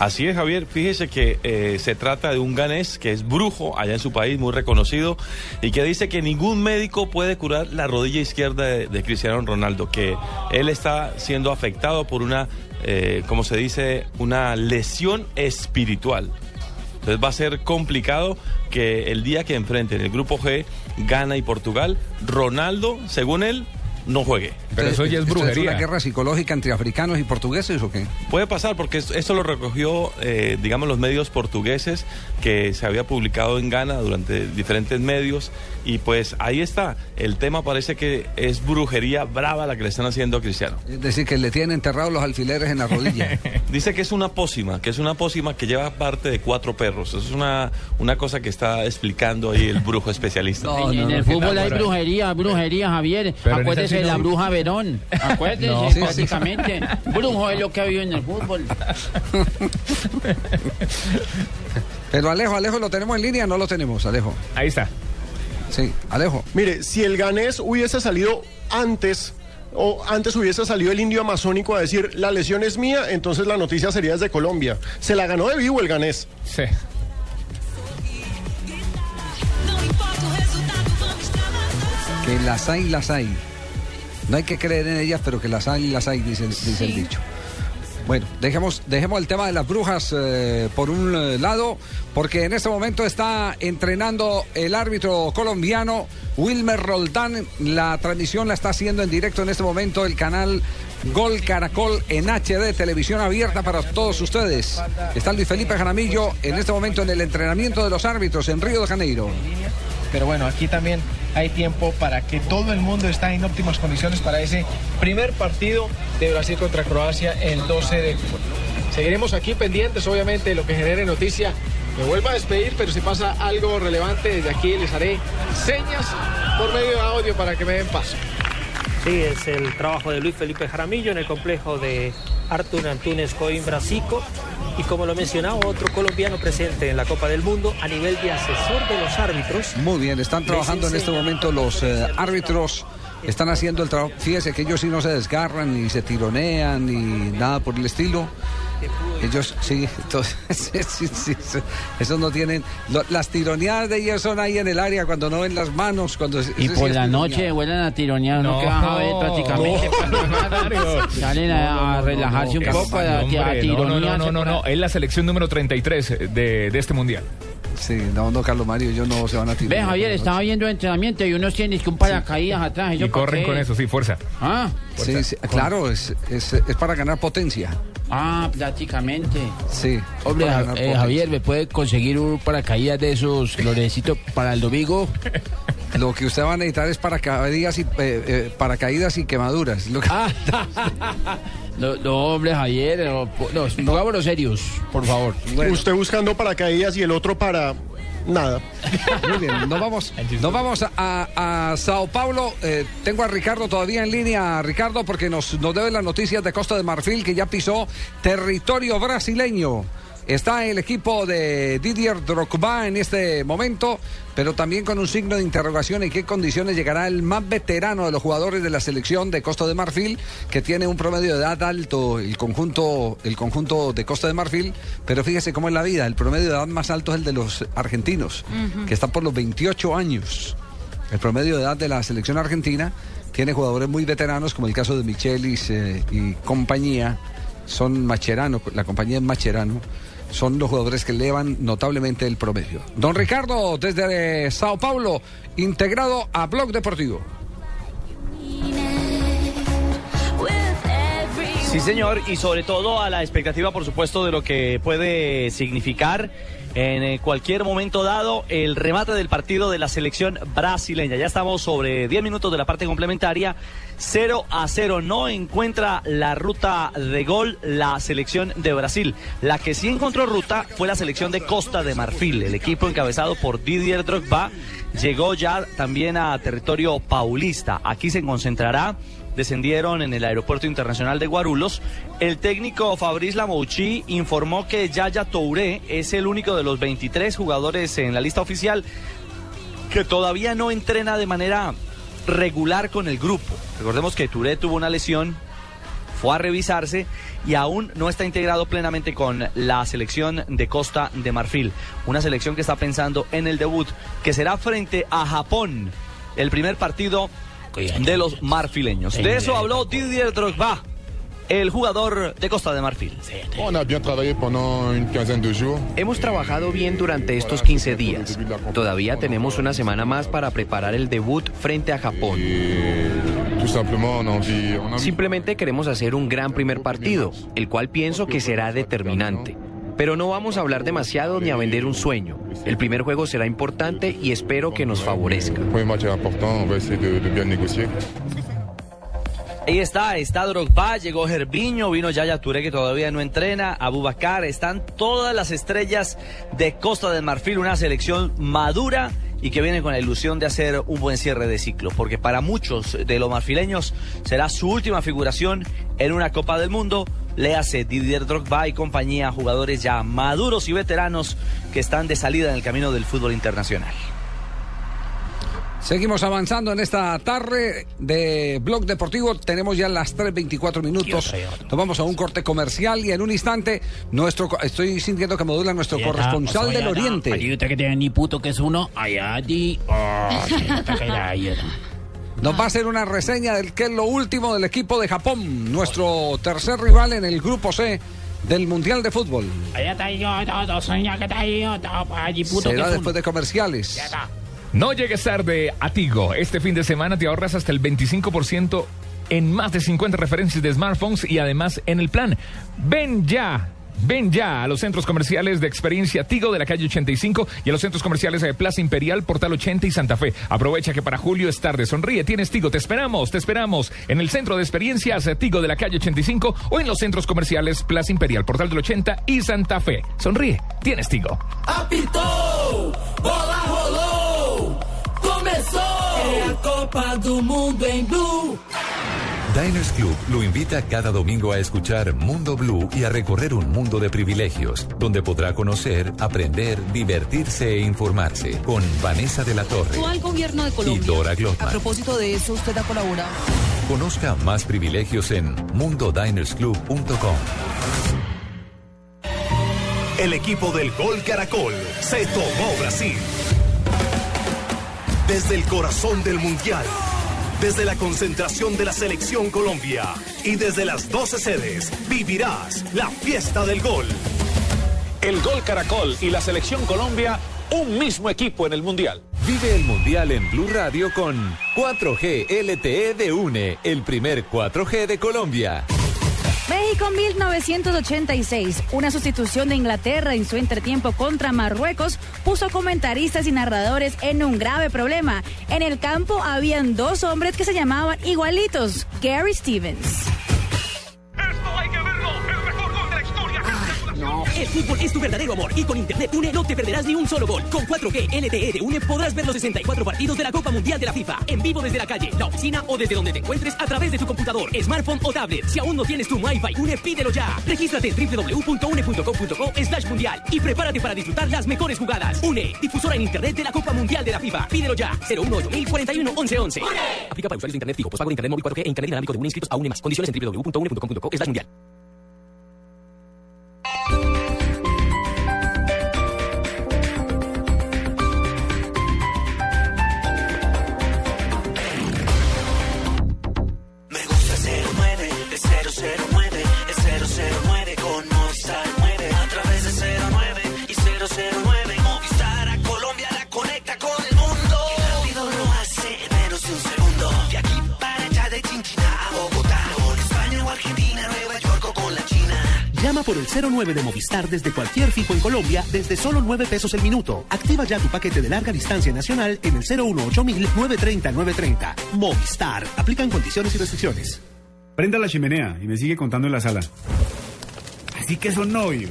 Así es, Javier. Fíjese que eh, se trata de un ganés que es brujo allá en su país, muy reconocido, y que dice que ningún médico puede curar la rodilla izquierda de, Cristiano Ronaldo, que él está siendo afectado por una, eh, como se dice, una lesión espiritual. Entonces va a ser complicado que el día que enfrenten el grupo G, Ghana y Portugal, Ronaldo, según él, no juegue. ¿Esto ¿Es una guerra psicológica entre africanos y portugueses o qué? Puede pasar porque es- esto lo recogió, eh, digamos, los medios portugueses que se había publicado en Ghana durante diferentes medios y pues ahí está. El tema parece que es brujería brava la que le están haciendo a Cristiano. Es decir, que le tienen enterrados los alfileres en la rodilla. <laughs> Dice que es una pócima, que es una pócima que lleva parte de cuatro perros. Eso es una, una cosa que está explicando ahí el brujo especialista. <laughs> en en el fútbol hay brujería, brujería, Javier. Pero en Acuérdese la bruja Verón. Acuérdese, No. Sí, sí. prácticamente. Brujo es lo que ha habido en el fútbol. <laughs> Pero Alejo, Alejo, ¿lo tenemos en línea? No lo tenemos, Alejo. Ahí está. Sí, Alejo. Mire, si el ganés hubiese salido antes o antes hubiese salido el indio amazónico a decir la lesión es mía, entonces la noticia sería desde Colombia. Se la ganó de vivo el ganés. Sí. Que las hay, las hay. No hay que creer en ellas, pero que las hay, las hay, dice, dice el dicho. Bueno, dejemos, dejemos el tema de las brujas eh, por un eh, lado, porque en este momento está entrenando el árbitro colombiano Wilmer Roldán. La transmisión la está haciendo en directo en este momento el canal Gol Caracol en HD, televisión abierta para todos ustedes. Está Luis Felipe Jaramillo en este momento en el entrenamiento de los árbitros en Río de Janeiro. Pero bueno, aquí también hay tiempo para que todo el mundo está en óptimas condiciones para ese primer partido de Brasil contra Croacia el 12 de julio. Seguiremos aquí pendientes, obviamente, de lo que genere noticia. Me vuelvo a despedir, pero si pasa algo relevante, desde aquí les haré señas por medio de audio para que me den paso. Sí, es el trabajo de Luis Felipe Jaramillo en el complejo de Artur Antunes Coimbra Sico. Y como lo mencionaba, otro colombiano presente en la Copa del Mundo a nivel de asesor de los árbitros. Muy bien, están trabajando en este momento los eh, árbitros. Están haciendo el trabajo. Fíjese que ellos sí no se desgarran, ni se tironean, ni nada por el estilo. Ellos sí, entonces, <laughs> sí, sí, sí, sí. esos no tienen. lo- las tironeadas de ellos son ahí en el área cuando no ven las manos. cuando Y por la tironeado. noche vuelan a tironear, No, que a ver prácticamente. no. <laughs> Salen a, a relajarse un poco, a, a hombre, no, no, tironear. no, no, no, no, es la selección número 33 de, de este mundial. Sí, no, no, Carlos Mario, ellos no se van a tirar. Ve, Javier, estaba viendo el entrenamiento y unos tienen que un paracaídas atrás. Y ¿eso para corren con eso, sí, fuerza. Ah, Sí, sí, claro, es, es, es para ganar potencia. ah, prácticamente. Sí. Hombre, eh. Javier, ¿me puede conseguir un paracaídas de esos florecitos para el domingo? <laughs> Lo que usted va a necesitar es paracaídas y, eh, eh, paracaídas y quemaduras. Lo que- No, no, hombre, Javier, no, no, pongámonos serios, por favor. Usted buscando paracaídas y el otro para nada. Muy bien, nos vamos, nos vamos a, a- a Sao Paulo. Eh, tengo a Ricardo todavía en línea, Ricardo, porque nos, nos debe las noticias de Costa de Marfil que ya pisó territorio brasileño. Está el equipo de Didier Drogba en este momento, pero también con un signo de interrogación en qué condiciones llegará el más veterano de los jugadores de la selección de Costa de Marfil, que tiene un promedio de edad alto, el conjunto, el conjunto de Costa de Marfil, pero fíjese cómo es la vida, el promedio de edad más alto es el de los argentinos, que están por los 28 años. El promedio de edad de la selección argentina tiene jugadores muy veteranos, como el caso de Michelis eh, y compañía, son Macherano, la compañía es Macherano, son los jugadores que elevan notablemente el promedio. Don Ricardo, desde eh, Sao Paulo, integrado a Blog Deportivo. Sí, señor, y sobre todo a la expectativa, por supuesto, de lo que puede significar en eh, cualquier momento dado el remate del partido de la selección brasileña. Ya estamos sobre 10 minutos de la parte complementaria. 0 a 0. No encuentra la ruta de gol la selección de Brasil. La que sí encontró ruta fue la selección de Costa de Marfil. El equipo encabezado por Didier Drogba llegó ya también a territorio paulista. Aquí se concentrará descendieron en el aeropuerto internacional de Guarulhos. El técnico Fabrice Lamouchi informó que Yaya Touré es el único de los 23 jugadores en la lista oficial que todavía no entrena de manera regular con el grupo. Recordemos que Touré tuvo una lesión, fue a revisarse y aún no está integrado plenamente con la selección de Costa de Marfil. Una selección que está pensando en el debut, que será frente a Japón. El primer partido de los marfileños. De eso habló Didier Drogba, el jugador de Costa de Marfil. Hemos trabajado bien durante estos 15 días. Todavía tenemos una semana más para preparar el debut frente a Japón. Simplemente queremos hacer un gran primer partido, el cual pienso que será determinante. Pero no vamos a hablar demasiado ni a vender un sueño. El primer juego será importante y espero que nos favorezca. Ahí está, está Drogba, llegó Gerviño, vino Yaya Touré que todavía no entrena, Abubakar, están todas las estrellas de Costa del Marfil, una selección madura y que viene con la ilusión de hacer un buen cierre de ciclo, porque para muchos de los marfileños será su última figuración en una Copa del Mundo. Léase Didier Drogba y compañía, jugadores ya maduros y veteranos que están de salida en el camino del fútbol internacional. Seguimos avanzando en esta tarde de Blog Deportivo. Tenemos ya las 3.24 minutos. Nos vamos a un corte comercial y en un instante nuestro estoy sintiendo que modula nuestro corresponsal del Oriente. Que tiene ni puto que es uno, allá di. Oh. Nos va a hacer una reseña del que es lo último del equipo de Japón, nuestro tercer rival en el grupo C del Mundial de Fútbol. Que Será es después de comerciales. No llegues tarde a Tigo. Este fin de semana te ahorras hasta el 25% en más de 50 referencias de smartphones y además en el plan. Ven ya. Ven ya a los centros comerciales de experiencia Tigo de la calle 85 y a los centros comerciales de Plaza Imperial, Portal 80 y Santa Fe. Aprovecha que para julio es tarde. Sonríe, tienes Tigo. Te esperamos, te esperamos en el centro de experiencias Tigo de la calle 85 o en los centros comerciales Plaza Imperial, Portal del 80 y Santa Fe. Sonríe, tienes Tigo. Apitou, bola a Copa do Mundo em Blue. Diners Club lo invita cada domingo a escuchar Mundo Blue y a recorrer un mundo de privilegios, donde podrá conocer, aprender, divertirse e informarse con Vanessa de la Torre Actual gobierno de y Colombia. Dora A Glotman. propósito de eso, usted ha colaborado. Conozca más privilegios en mundodinersclub.com. El equipo del Gol Caracol se tomó Brasil. Desde el corazón del Mundial, desde la concentración de la Selección Colombia y desde las 12 sedes, vivirás la fiesta del gol. El Gol Caracol y la Selección Colombia un mismo equipo en el Mundial. Vive el Mundial en Blue Radio con 4G LTE de UNE, el primer 4G de Colombia. México 1986, una sustitución de Inglaterra en su entretiempo contra Marruecos, puso comentaristas y narradores en un grave problema. En el campo habían dos hombres que se llamaban igualitos, Gary Stevens. El fútbol es tu verdadero amor y con Internet UNE no te perderás ni un solo gol. Con 4G LTE de UNE podrás ver los 64 partidos de la Copa Mundial de la FIFA en vivo desde la calle, la oficina o desde donde te encuentres a través de tu computador, smartphone o tablet. Si aún no tienes tu MyFi UNE, pídelo ya. Regístrate en www.une.com.co slash mundial y prepárate para disfrutar las mejores jugadas. UNE, difusora en Internet de la Copa Mundial de la FIFA. Pídelo ya. 018 41 1111. Aplica para usuarios de Internet fijo, pospago de Internet móvil 4G e Internet inalámbrico de UNE inscritos a UNE más. Condiciones en www.une.com.co slash mundial. de Movistar desde cualquier fijo en Colombia desde solo 9 pesos el minuto. Activa ya tu paquete de larga distancia nacional en el 018-930-930. Movistar. Aplican condiciones y restricciones. Prenda la chimenea y me sigue contando en la sala. Así que son novios.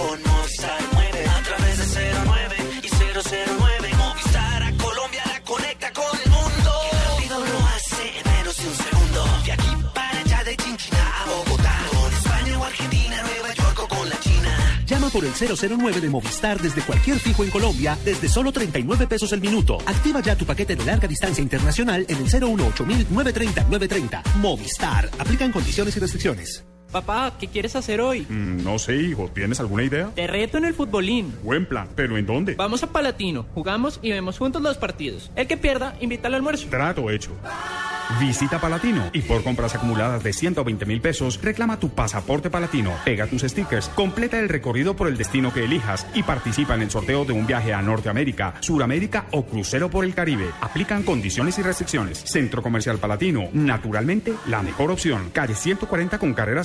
con Movistar 9 a través de 09 y 009 Movistar a Colombia la conecta con el mundo. Y rápido lo hace en menos de un segundo. De aquí para allá de Chinchina a Bogotá, con España o Argentina, Nueva York o con la China. Llama por el 009 de Movistar desde cualquier fijo en Colombia desde solo 39 pesos el minuto. Activa ya tu paquete de larga distancia internacional en el 018 930 930. Movistar. Aplican condiciones y restricciones. Papá, ¿qué quieres hacer hoy? Mm, no sé, hijo. ¿Tienes alguna idea? Te reto en el futbolín. Buen plan. ¿Pero en dónde? Vamos a Palatino, jugamos y vemos juntos los partidos. El que pierda, invita al almuerzo. Trato hecho. Visita Palatino y por compras acumuladas de 120 mil pesos, reclama tu pasaporte palatino, pega tus stickers, completa el recorrido por el destino que elijas y participa en el sorteo de un viaje a Norteamérica, Suramérica o crucero por el Caribe. Aplican condiciones y restricciones. Centro Comercial Palatino, naturalmente la mejor opción. Calle 140 con carrera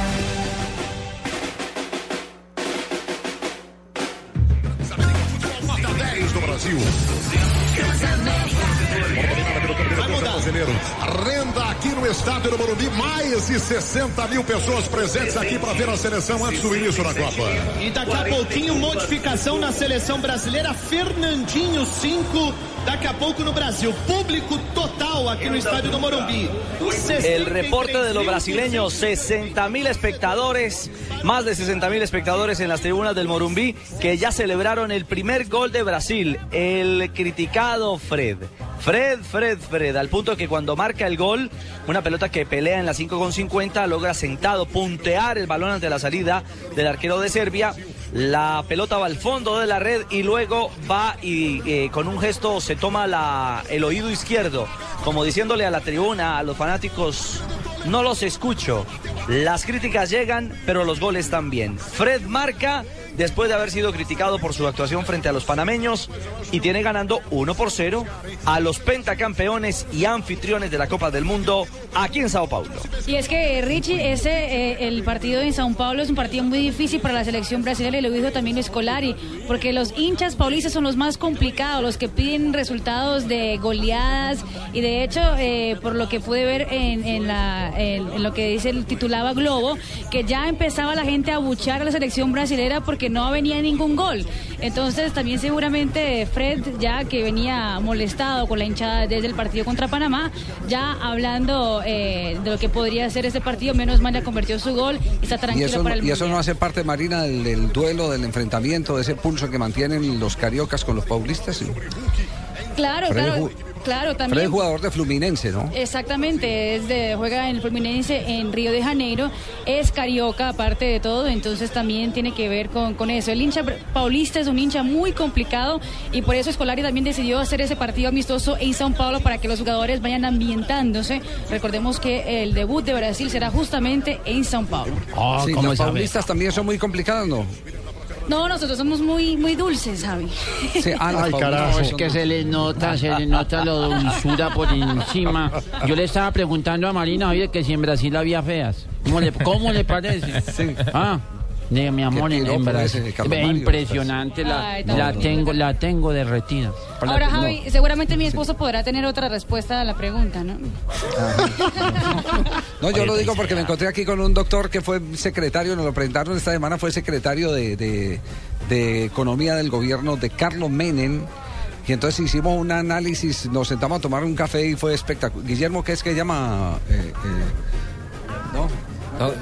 Do Morumbi, mais de 60 mil pessoas presentes aqui para ver a seleção antes do início da Copa. E daqui a pouquinho, modificação na seleção brasileira. Fernandinho 5, daqui a pouco no Brasil. Público total aqui no estádio do Morumbi. El reporte de los brasileños, 60 mil espectadores, más de 60 mil espectadores en las tribunas del Morumbí que ya celebraron el primer gol de Brasil, el criticado Fred. Fred, Fred, Fred, al punto que cuando marca el gol, una pelota que pelea en la 5 con 50, logra sentado puntear el balón ante la salida del arquero de Serbia. La pelota va al fondo de la red y luego va y eh, con un gesto se toma la, el oído izquierdo, como diciéndole a la tribuna, a los fanáticos, no los escucho. Las críticas llegan, pero los goles también. Fred marca después de haber sido criticado por su actuación frente a los panameños y tiene ganando 1 por 0 a los pentacampeones y anfitriones de la Copa del Mundo aquí en Sao Paulo. Y es que Richie, ese eh, el partido en Sao Paulo es un partido muy difícil para la selección brasileña y lo dijo también Escolari, porque los hinchas paulistas son los más complicados, los que piden resultados de goleadas y de hecho, eh, por lo que pude ver en, lo que dice el titulaba Globo, que ya empezaba la gente a buchar a la selección brasilera porque porque no venía ningún gol. Entonces también seguramente Fred, ya que venía molestado con la hinchada desde el partido contra Panamá, ya hablando eh, de lo que podría ser ese partido, menos mal ya convirtió su gol y está Y tranquilo eso, para el y eso no hace parte, Marina, del, del duelo, del enfrentamiento, de ese pulso que mantienen los cariocas con los paulistas. ¿sí? Claro, Fred claro, claro, Fred también. es jugador de Fluminense, ¿no? Exactamente, es de, juega en el Fluminense en Río de Janeiro, es carioca aparte de todo, entonces también tiene que ver con, con eso. El hincha paulista es un hincha muy complicado y por eso Escolari también decidió hacer ese partido amistoso en Sao Paulo para que los jugadores vayan ambientándose. Recordemos que el debut de Brasil será justamente en Sao Paulo. sí, ¿cómo los sabe? paulistas también son muy complicados, ¿no? No, nosotros somos muy, muy dulces, Javi. Sí, ah, Ay, carajo. Es que se le nota, se le nota la dulzura por encima. Yo le estaba preguntando a Marina oye, que si en Brasil había feas. ¿Cómo le, cómo le parece? Ah, de mi amor, en, en Brasil. impresionante, la, Ay, la tengo, la tengo derretida. Ahora, No. Javi, seguramente mi esposo podrá tener otra respuesta a la pregunta, ¿no? No, yo lo digo porque me encontré aquí con un doctor que fue secretario, nos lo presentaron esta semana, fue secretario de, de- de Economía del gobierno de Carlos Menem. Y entonces hicimos un análisis, nos sentamos a tomar un café y fue espectacular. Guillermo, ¿qué es que llama? Eh, eh, ¿No?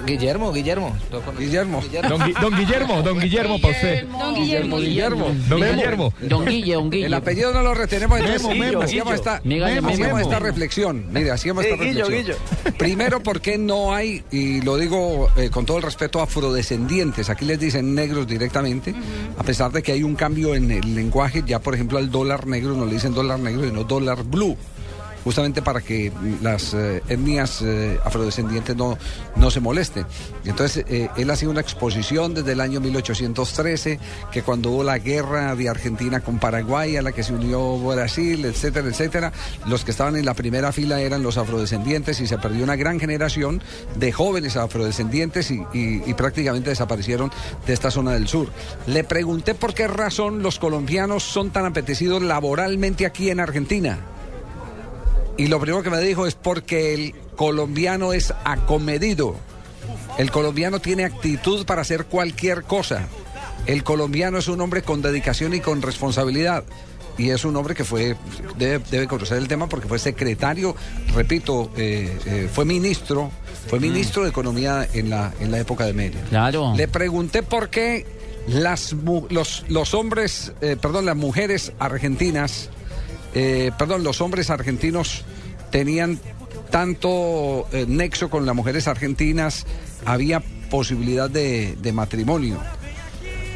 Guillermo, Guillermo. Guillermo. Don, Gui- don Guillermo, don Guillermo, para usted. Don Guillermo, Guillermo. Don Memo. Guillermo. Don Guille, don Guille. El apellido no lo retenemos, entonces Memo, hacíamos esta, Dígale, hacíamos Memo. esta reflexión. Mire, hacíamos esta Guillo, reflexión. Primero, ¿por qué no hay, y lo digo eh, con todo el respeto, afrodescendientes? Aquí les dicen negros directamente, a pesar de que hay un cambio en el lenguaje, ya por ejemplo al dólar negro no le dicen dólar negro, sino dólar blue. Justamente para que las eh, etnias eh, afrodescendientes no, no se molesten. Entonces, eh, él hacía una exposición desde el año 1813, que cuando hubo la guerra de Argentina con Paraguay, a la que se unió Brasil, etcétera, etcétera, los que estaban en la primera fila eran los afrodescendientes y se perdió una gran generación de jóvenes afrodescendientes y prácticamente desaparecieron de esta zona del sur. Le pregunté por qué razón los colombianos son tan apetecidos laboralmente aquí en Argentina. Y lo primero que me dijo es porque el colombiano es acomedido. El colombiano tiene actitud para hacer cualquier cosa. El colombiano es un hombre con dedicación y con responsabilidad. Y es un hombre que fue, debe, debe conocer el tema porque fue secretario, repito, eh, eh, fue ministro, fue ministro de Economía en la, en la época de Menem. Claro. Le pregunté por qué las, los, los hombres, eh, perdón, las mujeres argentinas, eh, perdón, los hombres argentinos tenían tanto eh, nexo con las mujeres argentinas, había posibilidad de, de matrimonio.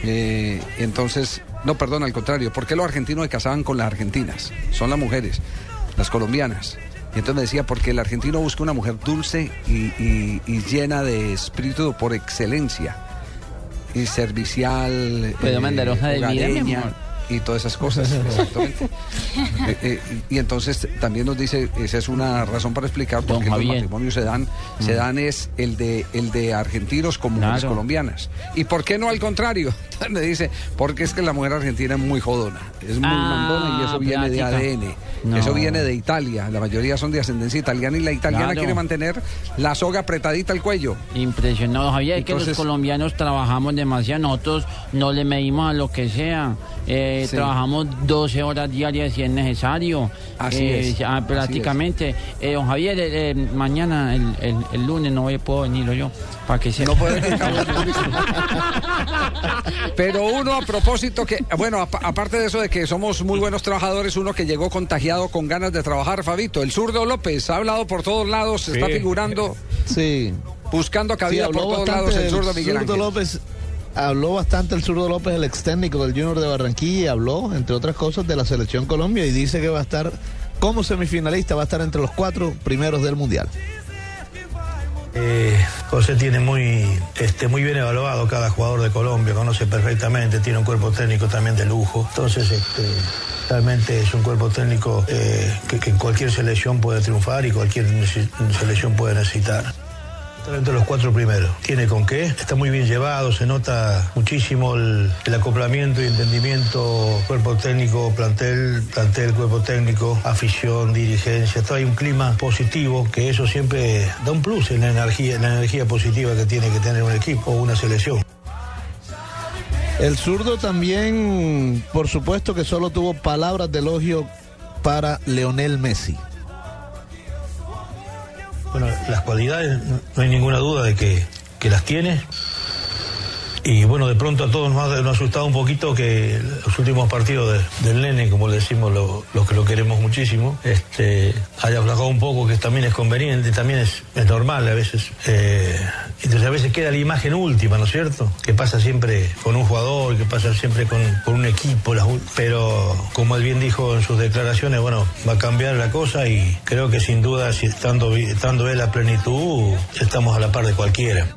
Eh, entonces, no, perdón, al contrario, ¿por qué los argentinos se casaban con las argentinas? Son las mujeres, las colombianas. Y entonces me decía, porque el argentino busca una mujer dulce y, y- y llena de espíritu por excelencia. Y servicial. ¿Puedo mandar hoja de vida, mi hogareña, amor? Y todas esas cosas, <laughs> exactamente. Eh, eh, y, entonces también nos dice, esa es una razón para explicar por qué los matrimonios se dan, se Mm. dan es el de el de argentinos con mujeres Claro. colombianas. ¿Y por qué no al contrario? <laughs> Entonces me dice, porque es que la mujer argentina es muy jodona, es muy Ah, mandona y eso viene de. ADN. No. Eso viene de Italia, la mayoría son de ascendencia italiana y la italiana Claro. quiere mantener la soga apretadita al cuello. Impresionado, Javier, es que Entonces- los colombianos trabajamos demasiado, nosotros no le medimos a lo que sea, eh, Sí. trabajamos 12 horas diarias si es necesario. Así Eh, es, ah, así prácticamente. Eh, don Javier, eh, eh, mañana, el, el- el lunes, no voy- puedo venir yo, para que se... No puede venir, <laughs> Pero uno a propósito que, bueno, apa- aparte de eso de que somos muy buenos trabajadores, uno que llegó contagiado con ganas de trabajar, Fabito, el zurdo López, ha hablado por todos lados, está Sí. figurando, Sí. buscando Sí, cabida por habló todos lados el zurdo Miguel zurdo Ángel. López. Habló bastante el zurdo López, el ex técnico del Junior de Barranquilla, y habló, entre otras cosas, de la selección Colombia y dice que va a estar como semifinalista, va a estar entre los cuatro primeros del Mundial. Eh, José tiene muy, este, muy bien evaluado cada jugador de Colombia, conoce perfectamente, tiene un cuerpo técnico también de lujo. Entonces, este, realmente es un cuerpo técnico eh, que, que cualquier selección puede triunfar y cualquier selección puede necesitar. Entre los cuatro primeros. Tiene con qué, está muy bien llevado, se nota muchísimo el, acoplamiento y entendimiento, cuerpo técnico, plantel, plantel, cuerpo técnico, afición, dirigencia, hay un clima positivo que eso siempre da un plus en la energía, en la energía positiva que tiene que tener un equipo o una selección. El zurdo también, por supuesto que solo tuvo palabras de elogio para Leonel Messi. Bueno, las cualidades, no- hay ninguna duda de que, que las tiene. Y bueno, de pronto a todos nos ha, nos ha asustado un poquito que los últimos partidos de- del nene, como le decimos lo- los que lo queremos muchísimo, este, haya aflojado un poco, que también es conveniente, también es, es normal a veces. Eh, entonces a veces queda la imagen última, ¿no es cierto? Que pasa siempre con un jugador, que pasa siempre con, con un equipo, las pero como él bien dijo en sus declaraciones, bueno, va a cambiar la cosa y creo que sin duda, si estando, estando él a plenitud, estamos a la par de cualquiera.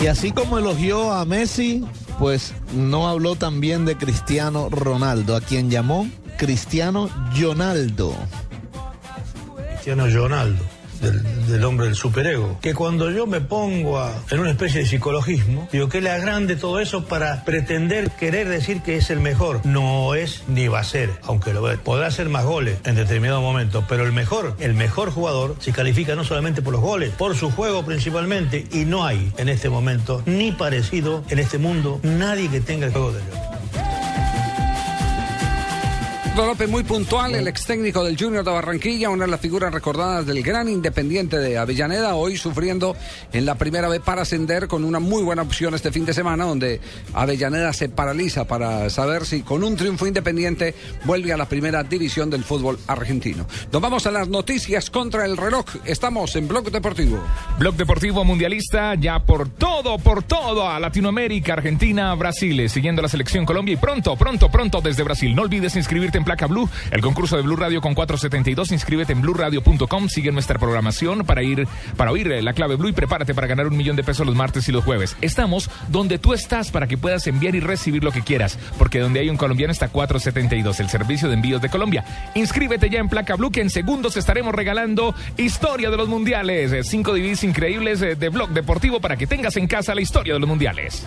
Y así como elogió a Messi, pues no habló también de Cristiano Ronaldo, a quien llamó Cristiano Ronaldo. Cristiano Ronaldo, del, hombre del superego. Que cuando yo me pongo a- en una especie de psicologismo, digo que le agrande todo eso para pretender querer decir que es el mejor. No es ni va a ser, aunque lo podrá hacer más goles en determinado momento, pero el mejor, el mejor jugador se califica no solamente por los goles, por su juego principalmente, y no hay en este momento ni parecido en este mundo nadie que tenga el juego de Leo. Eduardo López muy puntual, el ex técnico del Junior de Barranquilla, una de las figuras recordadas del gran Independiente de Avellaneda, hoy sufriendo en la primera vez para ascender con una muy buena opción este fin de semana, donde Avellaneda se paraliza para saber si con un triunfo independiente vuelve a la primera división del fútbol argentino. Nos vamos a las noticias contra el reloj. Estamos en Blog Deportivo. Blog Deportivo Mundialista, ya por todo, por todo, a Latinoamérica, Argentina, Brasil, eh, siguiendo la selección Colombia y pronto, pronto, pronto desde Brasil. No olvides inscribirte en Placa Blue, el concurso de Blue Radio con 472. Inscríbete en blueradio.com, sigue nuestra programación para ir, para oír eh, la clave Blue y prepárate para ganar un millón de pesos los martes y los jueves. Estamos donde tú estás para que puedas enviar y recibir lo que quieras, porque donde hay un colombiano está 472, el servicio de envíos de Colombia. Inscríbete ya en Placa Blue, que en segundos estaremos regalando historia de los mundiales, eh, cinco DVDs increíbles eh, de Blog Deportivo para que tengas en casa la historia de los mundiales.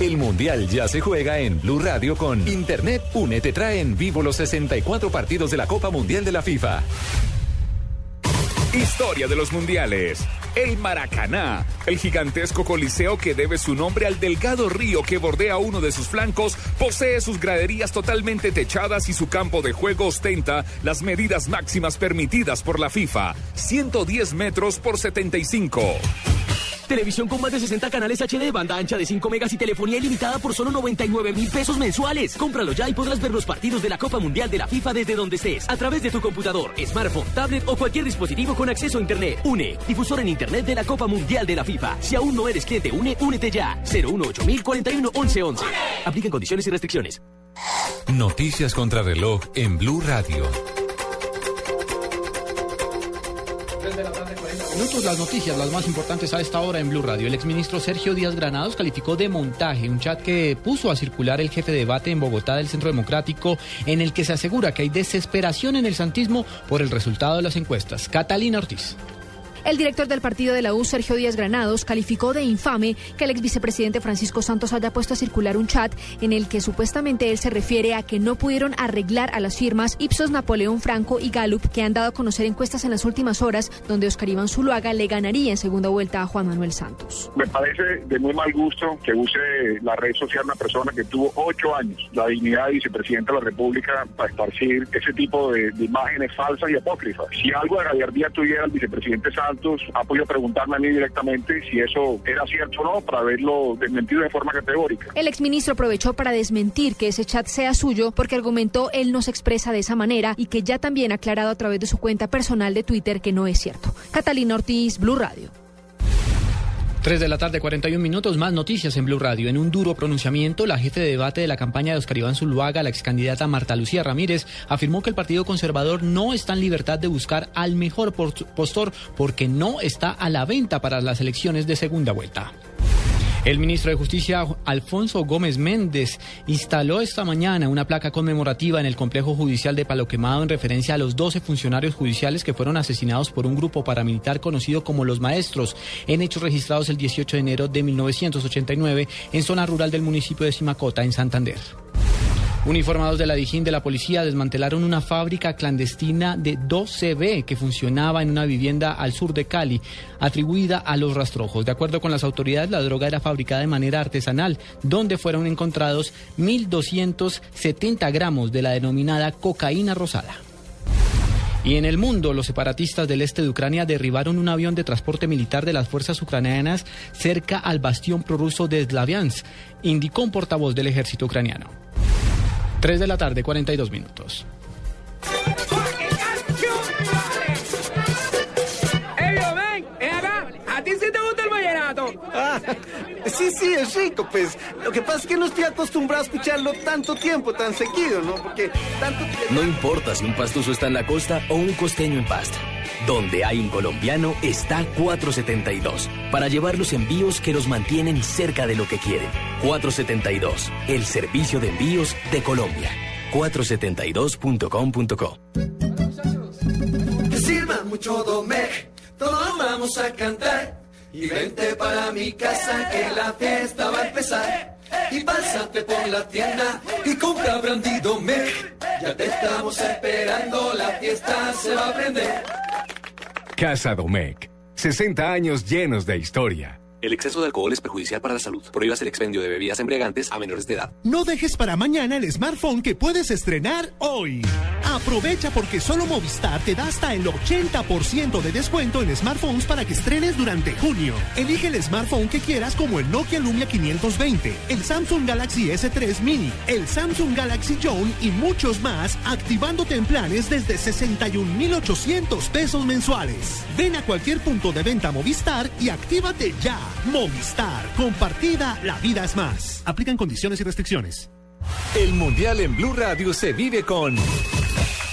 El Mundial ya se juega en Blue Radio con Internet Une te trae en vivo los 64 partidos de la Copa Mundial de la FIFA. Historia de los mundiales. El Maracaná, el gigantesco coliseo que debe su nombre al delgado río que bordea uno de sus flancos, posee sus graderías totalmente techadas y su campo de juego ostenta las medidas máximas permitidas por la FIFA, 110 metros por 75. Televisión con más de 60 canales HD, banda ancha de 5 megas y telefonía ilimitada por solo 99 mil pesos mensuales. Cómpralo ya y podrás ver los partidos de la Copa Mundial de la FIFA desde donde estés, a través de tu computador, smartphone, tablet o cualquier dispositivo con acceso a Internet. UNE, difusor en Internet de la Copa Mundial de la FIFA. Si aún no eres cliente UNE, únete ya. 018 41 11 11. Aplican condiciones y restricciones. Noticias contra reloj en Blue Radio. Minutos, las noticias, las más importantes a esta hora en Blue Radio. El exministro Sergio Díaz Granados calificó de montaje un chat que puso a circular el jefe de debate en Bogotá del Centro Democrático, en el que se asegura que hay desesperación en el santismo por el resultado de las encuestas. Catalina Ortiz. El director del partido de la U, Sergio Díaz Granados, calificó de infame que el ex vicepresidente Francisco Santos haya puesto a circular un chat en el que supuestamente él se refiere a que no pudieron arreglar a las firmas Ipsos, Napoleón Franco y Gallup, que han dado a conocer encuestas en las últimas horas, donde Oscar Iván Zuluaga le ganaría en segunda vuelta a Juan Manuel Santos. Me parece de muy mal gusto que use la red social una persona que tuvo ocho años la dignidad de vicepresidente de la República para esparcir ese tipo de, imágenes falsas y apócrifas. Si algo de gallardía tuviera el vicepresidente Santos, ha podido preguntarme a mí directamente si eso era cierto o no para haberlo desmentido de forma categórica. El exministro aprovechó para desmentir que ese chat sea suyo porque argumentó él no se expresa de esa manera y que ya también ha aclarado a través de su cuenta personal de Twitter que no es cierto. Catalina Ortiz, Blue Radio. 3 de la tarde, 41 minutos, más noticias en Blue Radio. En un duro pronunciamiento, la jefe de debate de la campaña de Oscar Iván Zuluaga, la ex candidata Marta Lucía Ramírez, afirmó que el Partido Conservador no está en libertad de buscar al mejor postor porque no está a la venta para las elecciones de segunda vuelta. El ministro de Justicia, Alfonso Gómez Méndez, instaló esta mañana una placa conmemorativa en el complejo judicial de Palo Quemado en referencia a los 12 funcionarios judiciales que fueron asesinados por un grupo paramilitar conocido como Los Maestros, en hechos registrados el 18 de enero de 1989 en zona rural del municipio de Simacota, en Santander. Uniformados de la Dijín de la policía desmantelaron una fábrica clandestina de 2CB que funcionaba en una vivienda al sur de Cali, atribuida a los rastrojos. De acuerdo con las autoridades, la droga era fabricada de manera artesanal, donde fueron encontrados 1.270 gramos de la denominada cocaína rosada. Y en el mundo, los separatistas del este de Ucrania derribaron un avión de transporte militar de las fuerzas ucranianas cerca al bastión prorruso de Slaviansk, indicó un portavoz del ejército ucraniano. 3 de la tarde, 42 minutos. Ah, sí, sí, es rico, pues. Lo que pasa es que no estoy acostumbrado a escucharlo tanto tiempo, tan seguido, ¿no? Porque tanto tiempo... No importa si un pastuso está en la costa o un costeño en pasta. Donde hay un colombiano está 472 para llevar los envíos que los mantienen cerca de lo que quieren. 472, el servicio de envíos de Colombia. 472.com.co. Que sirva mucho Domec, todos vamos a cantar. Y vente para mi casa que la fiesta va a empezar. Y pásate por la tienda y compra brandy Domec. Ya te estamos esperando, la fiesta se va a prender. Casa Domecq. 60 años llenos de historia. El exceso de alcohol es perjudicial para la salud. Prohíbas el expendio de bebidas embriagantes a menores de edad. No dejes para mañana el smartphone que puedes estrenar hoy. Aprovecha porque solo Movistar te da hasta el 80% de descuento en smartphones para que estrenes durante junio. Elige el smartphone que quieras como el Nokia Lumia 520, el Samsung Galaxy S3 Mini, el Samsung Galaxy Zone y muchos más, activándote en planes desde 61,800 pesos mensuales. Ven a cualquier punto de venta Movistar y actívate ya. Movistar, compartida, la vida es más. Aplican condiciones y restricciones. El Mundial en Blue Radio se vive con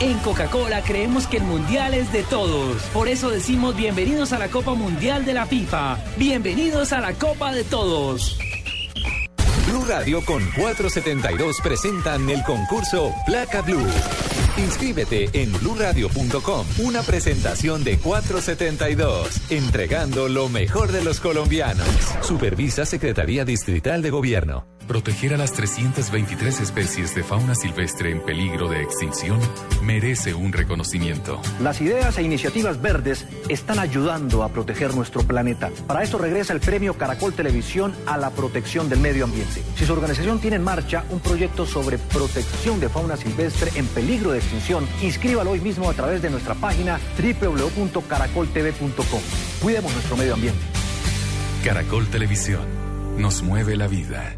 En Coca-Cola creemos que el mundial es de todos. Por eso decimos bienvenidos a la Copa Mundial de la FIFA. Bienvenidos a la Copa de Todos. Blue Radio con 472 presentan el concurso Placa Blue. Inscríbete en bluradio.com. Una presentación de 472, entregando lo mejor de los colombianos. Supervisa Secretaría Distrital de Gobierno. Proteger a las 323 especies de fauna silvestre en peligro de extinción merece un reconocimiento. Las ideas e iniciativas verdes están ayudando a proteger nuestro planeta. Para esto regresa el premio Caracol Televisión a la protección del medio ambiente. Si su organización tiene en marcha un proyecto sobre protección de fauna silvestre en peligro de extinción, inscríbalo hoy mismo a través de nuestra página www.caracoltv.com. Cuidemos nuestro medio ambiente. Caracol Televisión nos mueve la vida.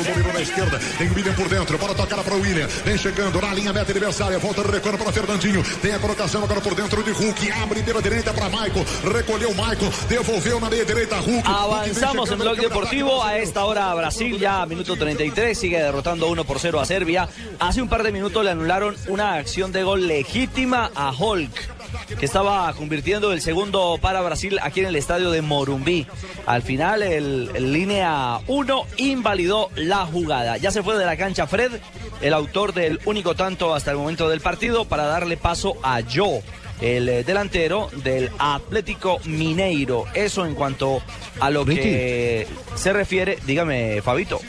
O Murilo na esquerda. Tem o William por dentro. Para tocar para o William. Vem chegando na linha meta adversária. Volta recuando para Fernandinho. Tem a colocação agora por dentro de Hulk. Abre pela direita para Michael. Recolheu Michael. Devolveu na meia direita Hulk. Avanzamos en Blog Deportivo. A esta hora Brasil ya a minuto 33 sigue derrotando 1 por 0 a Serbia. Hace un par de minutos le anularon una acción de gol legítima a Hulk que estaba convirtiendo el segundo para Brasil aquí en el estadio de Morumbí. Al final el, línea 1 invalidó la jugada. Ya se fue de la cancha Fred, el autor del único tanto hasta el momento del partido, para darle paso a Joe el eh, delantero del Atlético Mineiro. Eso en cuanto a lo que se refiere, dígame, Fabito.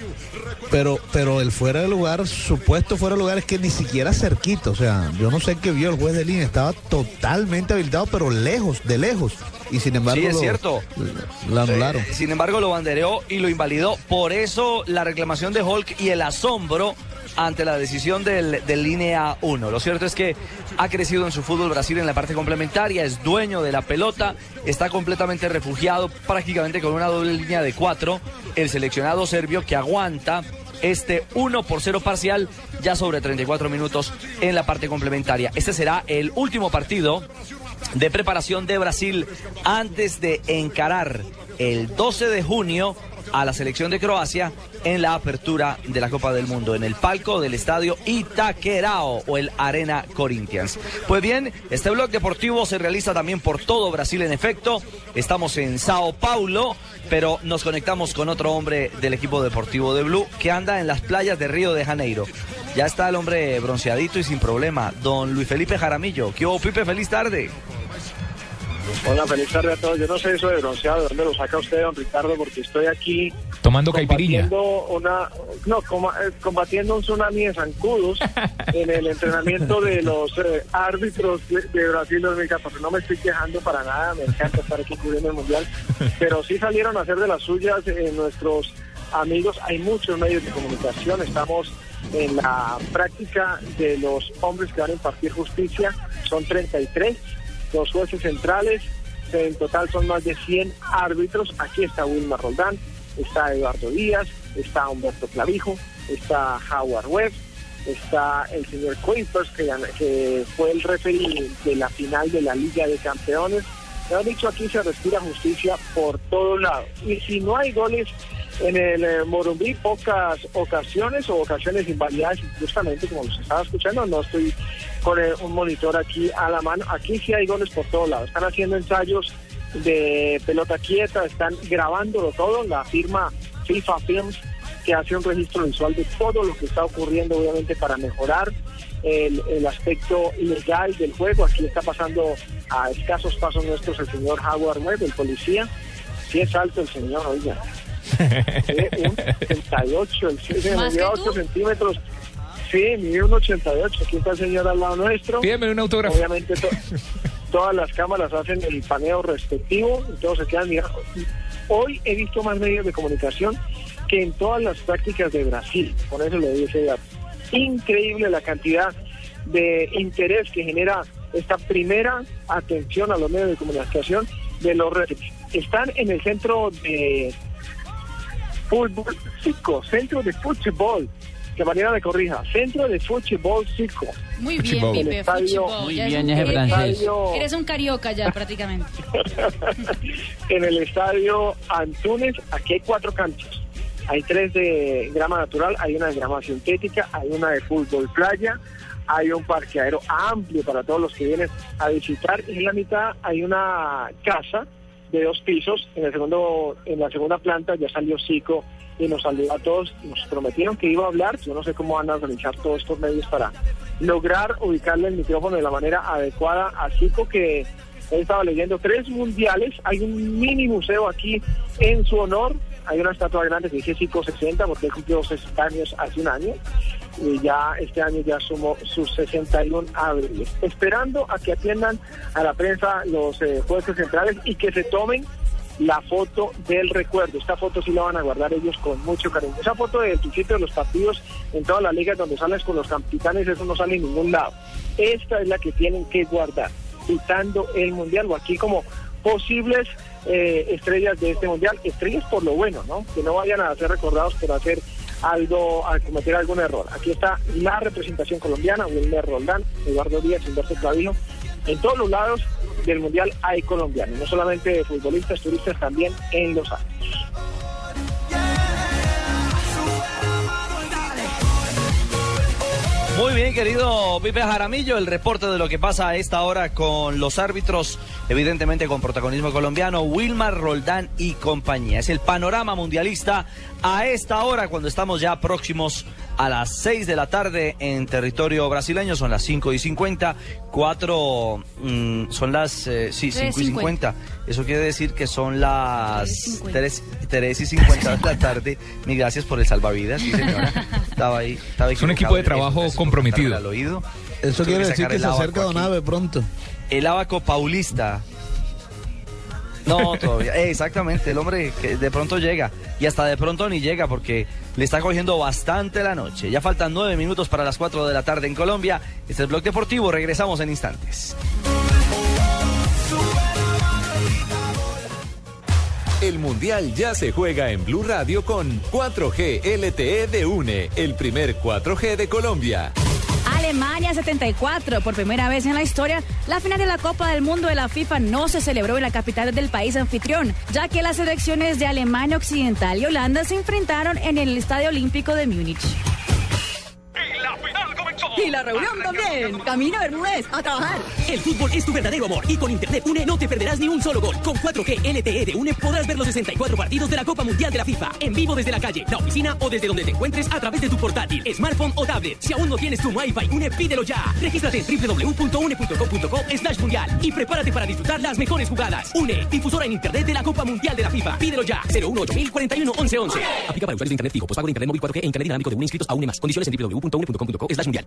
Pero, pero el fuera de lugar, supuesto fuera de lugar es que ni siquiera cerquita. O sea, yo no sé qué vio el juez de línea. Estaba totalmente habilitado, pero lejos, de lejos. Y sin embargo. Sí, es lo- cierto. Lo anularon. Eh, sin embargo, lo bandereó y lo invalidó. Por eso la reclamación de Hulk y el asombro ante la decisión del, línea 1. Lo cierto es que ha crecido en su fútbol Brasil en la parte complementaria, es dueño de la pelota, está completamente refugiado prácticamente con una doble línea de cuatro. El seleccionado serbio que aguanta este 1 por 0 parcial ya sobre 34 minutos en la parte complementaria. Este será el último partido de preparación de Brasil antes de encarar el 12 de junio a la selección de Croacia en la apertura de la Copa del Mundo en el palco del estadio Itaquerao o el Arena Corinthians. Pues bien, este blog deportivo se realiza también por todo Brasil en efecto. Estamos en Sao Paulo, pero nos conectamos con otro hombre del equipo deportivo de Blue que anda en las playas de Río de Janeiro. Ya está el hombre bronceadito y sin problema, don Luis Felipe Jaramillo. ¿Qué hubo, Pipe? Feliz tarde. Hola, feliz tarde a todos. Yo no sé eso de bronceado, ¿de dónde lo saca usted, don Ricardo? Porque estoy aquí Tomando combatiendo una, no, coma- eh, combatiendo un tsunami de zancudos <laughs> en el entrenamiento de los eh, árbitros de, de Brasil 2014. No me estoy quejando para nada, me encanta estar aquí cubriendo el Mundial, <laughs> pero sí salieron a hacer de las suyas eh, nuestros amigos. Hay muchos medios de comunicación, estamos en la práctica de los hombres que van a impartir justicia, son 33 los jueces centrales, en total son más de 100 árbitros. Aquí está Wilmar Roldán, está Eduardo Díaz, está Humberto Clavijo, está Howard Webb, está el señor Quinters, que, que fue el referee de la final de la Liga de Campeones. Me han dicho aquí se respira justicia por todos lados. Y si no hay goles en el eh, Morumbí, pocas ocasiones o ocasiones invalidadas, justamente como los estaba escuchando, no estoy con eh, un monitor aquí a la mano. Aquí sí hay goles por todos lados. Están haciendo ensayos de pelota quieta, están grabándolo todo. La firma FIFA Films que hace un registro visual de todo lo que está ocurriendo, obviamente para mejorar el, aspecto legal del juego. Aquí está pasando a escasos pasos nuestros el señor Howard Webb, el policía. Sí es alto el señor, oiga. Un 88, el sí, ¿Más mide que 8 centímetros. Sí, mide un 88. Aquí está el señor al lado nuestro. Pídeme un autógrafo. Obviamente to- todas las cámaras hacen el paneo respectivo y todos se quedan mirando. Hoy he visto más medios de comunicación que en todas las prácticas de Brasil. Por eso le ese dato. Increíble la cantidad de interés que genera esta primera atención a los medios de comunicación de los referees. Están en el centro de fútbol psico, centro de fútbol, que manera me corrija, centro de fútbol psico. Muy bien, El Pipe, estadio- fútbol. Ya eres un- eres- Eres un carioca ya prácticamente. <laughs> en el estadio Antunes, aquí hay cuatro canchas. Hay tres de grama natural, hay una de grama sintética, hay una de fútbol playa, hay un parqueadero amplio para todos los que vienen a visitar y en la mitad hay una casa de dos pisos. En el segundo, en la segunda planta ya salió Zico y nos saludó a todos. Nos prometieron que iba a hablar. Yo no sé cómo van a organizar todos estos medios para lograr ubicarle el micrófono de la manera adecuada a Zico que Él estaba leyendo tres mundiales. Hay un mini museo aquí en su honor. Hay una estatua grande que dice Zico 60 porque él cumplió 60 años hace un año. Y ya este año ya sumó sus 61 abriles. Esperando a que atiendan a la prensa los eh, jueces centrales y que se tomen la foto del recuerdo. Esta foto sí la van a guardar ellos con mucho cariño. Esa foto del principio de los partidos en todas las ligas donde sales con los capitanes, eso no sale en ningún lado. Esta es la que tienen que guardar, quitando el mundial o aquí como posibles eh, estrellas de este mundial, estrellas por lo bueno, ¿no? Que no vayan a ser recordados por hacer algo, a cometer algún error. Aquí está la representación colombiana, Wilmer Roldán, Eduardo Díaz, Humberto Clavijo. En todos los lados del mundial hay colombianos, no solamente futbolistas, turistas, también en los años. Muy bien, querido Pipe Jaramillo, el reporte de lo que pasa a esta hora con los árbitros, evidentemente con protagonismo colombiano, Wilmar Roldán y compañía. Es el panorama mundialista a esta hora cuando estamos ya próximos a las 6 de la tarde en territorio brasileño. Son las 5 y 50. 4 mm, son las. Eh, sí, 5 y 50. Eso quiere decir que son las 3, y 50 de la tarde. Mi gracias por el salvavidas. Sí, señora. Estaba ahí. Estaba es un equipo de trabajo comprometido. Al oído. Eso quiere decir que se acerca Don Ave pronto. El abaco paulista. No, todavía. Eh, exactamente, el hombre que de pronto llega. Y hasta de pronto ni llega porque le está cogiendo bastante la noche. Ya faltan nueve minutos para las cuatro de la tarde en Colombia. Este es el Blog Deportivo. Regresamos en instantes. El Mundial ya se juega en Blue Radio con 4G LTE de UNE, el primer 4G de Colombia. Alemania 74. Por primera vez en la historia, la final de la Copa del Mundo de la FIFA no se celebró en la capital del país anfitrión, ya que las selecciones de Alemania Occidental y Holanda se enfrentaron en el Estadio Olímpico de Múnich. Y la reunión también. Camina Bermúdez, a trabajar. El fútbol es tu verdadero amor y con Internet UNE no te perderás ni un solo gol. Con 4G LTE de UNE podrás ver los 64 partidos de la Copa Mundial de la FIFA en vivo desde la calle, la oficina o desde donde te encuentres a través de tu portátil, smartphone o tablet. Si aún no tienes tu Wi-Fi UNE, pídelo ya. Regístrate en www.une.com.co slash mundial y prepárate para disfrutar las mejores jugadas. UNE, difusora en Internet de la Copa Mundial de la FIFA. Pídelo ya. 018041 1111. Aplica para usuarios de Internet fijo, pospago de Internet móvil 4G e Internet dinámico de UNE inscritos a UNE más. Condiciones en www.une.com.co slash mundial.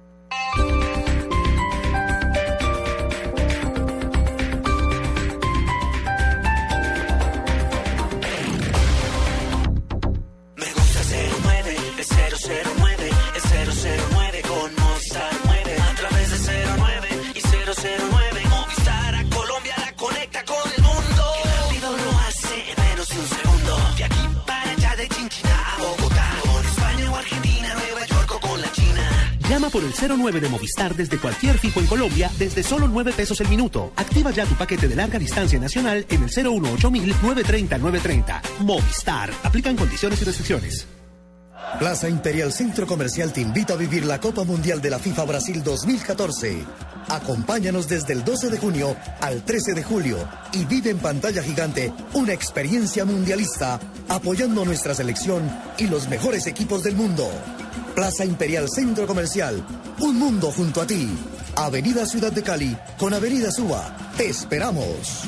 Me por el 09 de Movistar desde cualquier fijo en Colombia desde solo 9 pesos el minuto. Activa ya tu paquete de larga distancia nacional en el 018 930 930. Movistar. Aplican condiciones y restricciones. Plaza Imperial Centro Comercial te invita a vivir la Copa Mundial de la FIFA Brasil 2014. Acompáñanos desde el 12 de junio al 13 de julio y vive en pantalla gigante una experiencia mundialista apoyando nuestra selección y los mejores equipos del mundo. Plaza Imperial Centro Comercial, un mundo junto a ti. Avenida Ciudad de Cali con Avenida Suba. Te esperamos.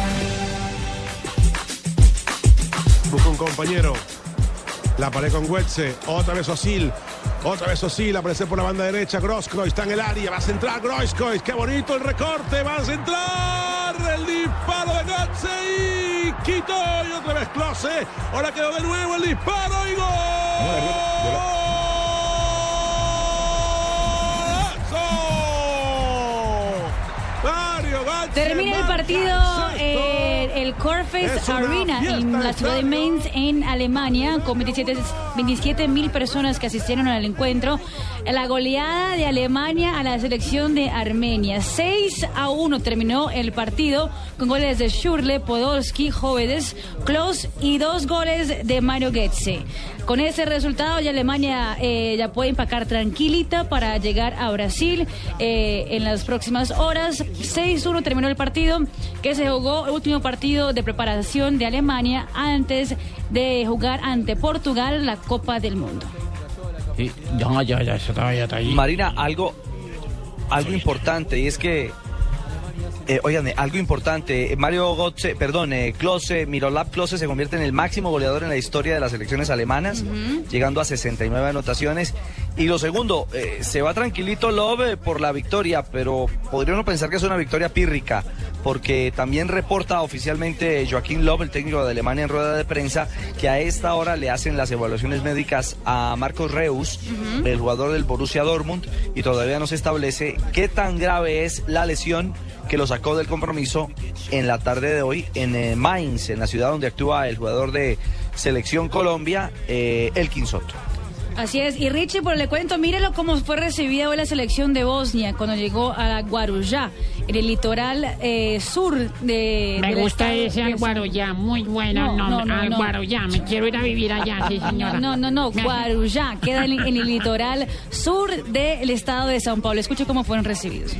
Busca un compañero. La pared con Wetze. Otra vez Osil. Otra vez Osil. Aparece por la banda derecha. Grosskreuz está en el área. Va a centrar Grosskreuz. Qué bonito el recorte. Va a centrar. El disparo de Götze y quitó. Y otra vez Klose. Ahora quedó de nuevo el disparo y gol. Mario Götze Termina el partido, eh, el una Arena en la ciudad de Mainz, en Alemania, con 27 mil personas que asistieron al encuentro. La goleada de Alemania a la selección de Armenia. 6 a 1 terminó el partido con goles de Schurle, Podolski, Jóvenes, Klaus y dos goles de Mario Goetze. Con ese resultado ya Alemania eh, ya puede empacar tranquilita para llegar a Brasil eh, en las próximas horas. 6-1 terminó el partido que se jugó el último partido de preparación de Alemania antes de jugar ante Portugal la Copa del Mundo. ya, ya, ya, ya está ahí. Marina, algo, algo importante y es que eh, oigan, eh, algo importante, Mario Götze, perdón, eh, Klose, Mirolav Klose se convierte en el máximo goleador en la historia de las selecciones alemanas, llegando a 69 anotaciones. Y lo segundo, eh, se va tranquilito Love por la victoria, pero podría uno pensar que es una victoria pírrica, porque también reporta oficialmente Joaquín Love, el técnico de Alemania en rueda de prensa, que a esta hora le hacen las evaluaciones médicas a Marcos Reus, el jugador del Borussia Dortmund, y todavía no se establece qué tan grave es la lesión que lo sacó del compromiso en la tarde de hoy en eh, Mainz, en la ciudad donde actúa el jugador de Selección Colombia, eh, Elkin Soto. Así es, y Richie, por le cuento, mírelo cómo fue recibida hoy la selección de Bosnia cuando llegó a Guarujá, en el litoral eh, sur de. Me del gusta estado ese Alguaruyá, muy bueno No, no, no, no. Alguaruyá, me quiero ir a vivir allá, sí señora. No, no, no, Guarujá, queda en, en el litoral sur del estado de Sao Paulo. Escuche cómo fueron recibidos.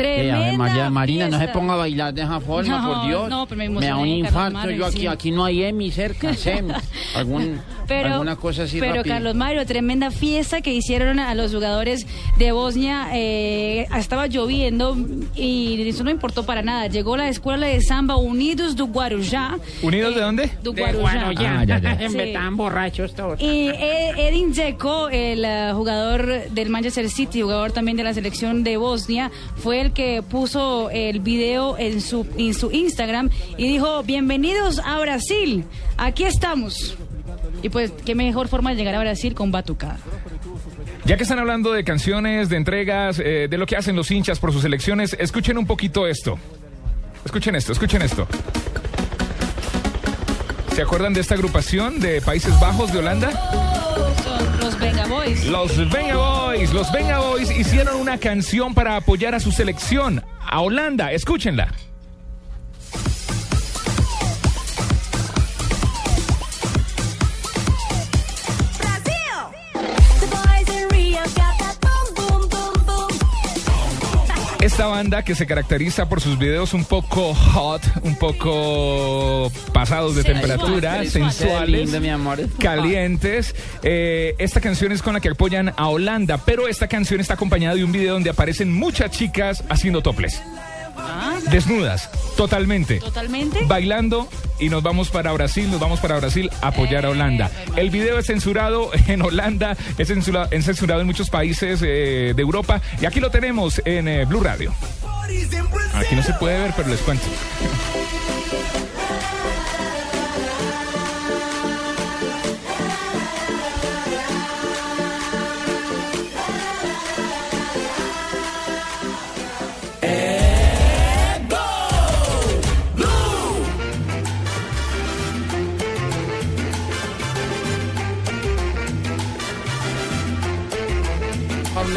Eh, Tremenda Marina, no se fiesta. ponga a bailar de esa forma, No, por Dios. no, pero me me da un infarto. Yo aquí, aquí no hay EMI cerca, <laughs> SEM. Algún, Pero, alguna cosa así pero. Carlos Mario, tremenda fiesta que hicieron a los jugadores de Bosnia. eh, estaba lloviendo y eso no importó para nada. Llegó la escuela de samba Unidos do Guarujá. ¿Unidos de dónde? Do De Guarujá. Ah, ya, <laughs> Sí. tan borrachos todos. Y Ed- Edin Dzeko, el eh, jugador del Manchester City, jugador también de la selección de Bosnia, fue el que puso el video en su, en su Instagram y dijo, bienvenidos a Brasil, aquí estamos. Y pues, qué mejor forma de llegar a Brasil con batucada. Ya que están hablando de canciones, de entregas, eh, de lo que hacen los hinchas por sus elecciones, escuchen un poquito esto. Escuchen esto, escuchen esto. ¿Se acuerdan de esta agrupación de Países Bajos de Holanda? Son los Venga Boys. Los Venga Boys, los Venga Boys hicieron una canción para apoyar a su selección, a Holanda. Escúchenla. Esta banda que se caracteriza por sus videos un poco hot, un poco pasados de Sensual, temperatura, sensual. sensuales, Qué lindo, mi amor. calientes. Eh, esta canción es con la que apoyan a Holanda, pero esta canción está acompañada de un video donde aparecen muchas chicas haciendo toples. Desnudas, totalmente. Totalmente. Bailando y nos vamos para Brasil, nos vamos para Brasil a apoyar a Holanda. El video es censurado <laughs> en Holanda, es censurado, es censurado en muchos países eh, de Europa y aquí lo tenemos en eh, Blue Radio. Aquí no se puede ver, pero les cuento. <laughs>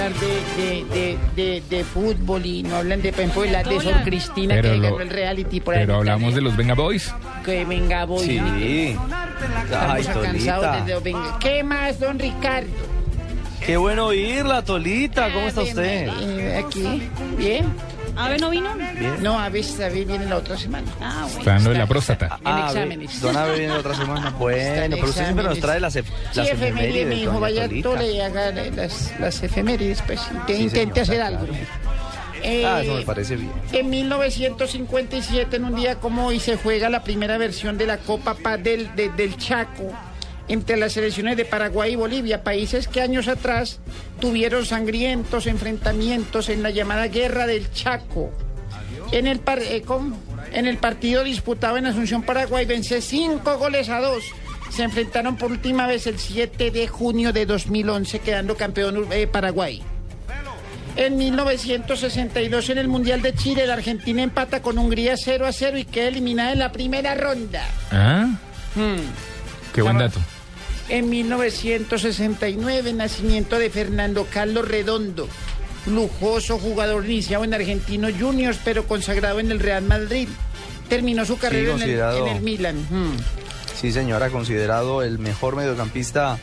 Hablar de, de, de, de, de fútbol y no hablan de, por ejemplo, la de Sor Cristina Pero que lo- ganó el reality por ahí. Pero hablamos de los Venga Boys. Que venga, voy. Sí. Ay, cansados desde venga. ¿Qué más, don Ricardo? Qué bueno oírla, Tolita. ¿Cómo está usted? Eh, aquí, bien. ¿Ave no vino? No, a veces David viene la otra semana. Ah, bueno. Está dando la próstata. En Ah, exámenes. Don Abe viene la otra semana. Bueno, pero usted siempre nos trae las, ef- Sí, las efemérides, mi hijo, vaya tole y haga eh, las, las efemérides, pues. Inte- Sí, intente señora, hacer algo. Eh, Ah, eso me parece bien. En 1957, en un día como hoy, se juega la primera versión de la Copa Paz del, de- del Chaco entre las selecciones de Paraguay y Bolivia, países que años atrás tuvieron sangrientos enfrentamientos en la llamada Guerra del Chaco. En el par eh. En el partido disputado en Asunción, Paraguay, vence cinco goles a dos. Se enfrentaron por última vez el 7 de junio de 2011, quedando campeón eh, Paraguay. En 1962, en el Mundial de Chile, la Argentina empata con Hungría 0 a 0 y queda eliminada en la primera ronda. Ah, Hmm. qué buen dato. En 1969, nacimiento de Fernando Carlos Redondo, lujoso jugador iniciado en Argentinos Juniors, pero consagrado en el Real Madrid. Terminó su carrera en, el, considerado. en el Milan. Hmm. Sí, señora, considerado el mejor mediocampista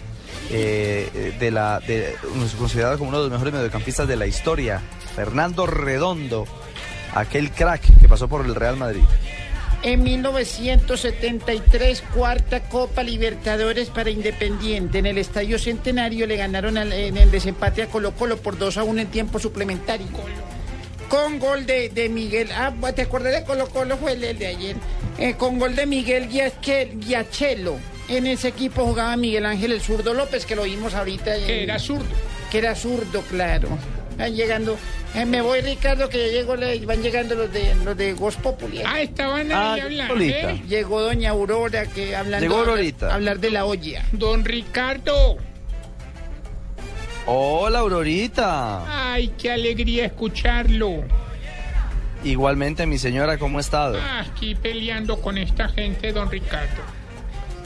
eh, de la. De, considerado como uno de los mejores mediocampistas de la historia. Fernando Redondo, aquel crack que pasó por el Real Madrid. En 1973, cuarta Copa Libertadores para Independiente. En el Estadio Centenario le ganaron al- en el desempate a Colo Colo por 2 a 1 en tiempo suplementario. Con gol de, de Miguel. Ah, ¿te acuerdas de Colo Colo? Fue el, el de ayer. Eh, con gol de Miguel Giache- Giachelo. En ese equipo jugaba Miguel Ángel el zurdo López, que lo vimos ahorita. Que era zurdo. Que era zurdo, claro. Van llegando. eh, me voy, Ricardo, que ya llegó, la- van llegando los de los de Voz Populi. Ah, estaban ahí hablando. Lolita. ¿eh? Llegó doña Aurora que hablando Llegó hablar- Aurorita. hablar de la olla. Don Ricardo. Hola, Aurorita. Ay, qué alegría escucharlo. Igualmente, mi señora, ¿cómo ha estado? Ah, aquí peleando con esta gente, don Ricardo.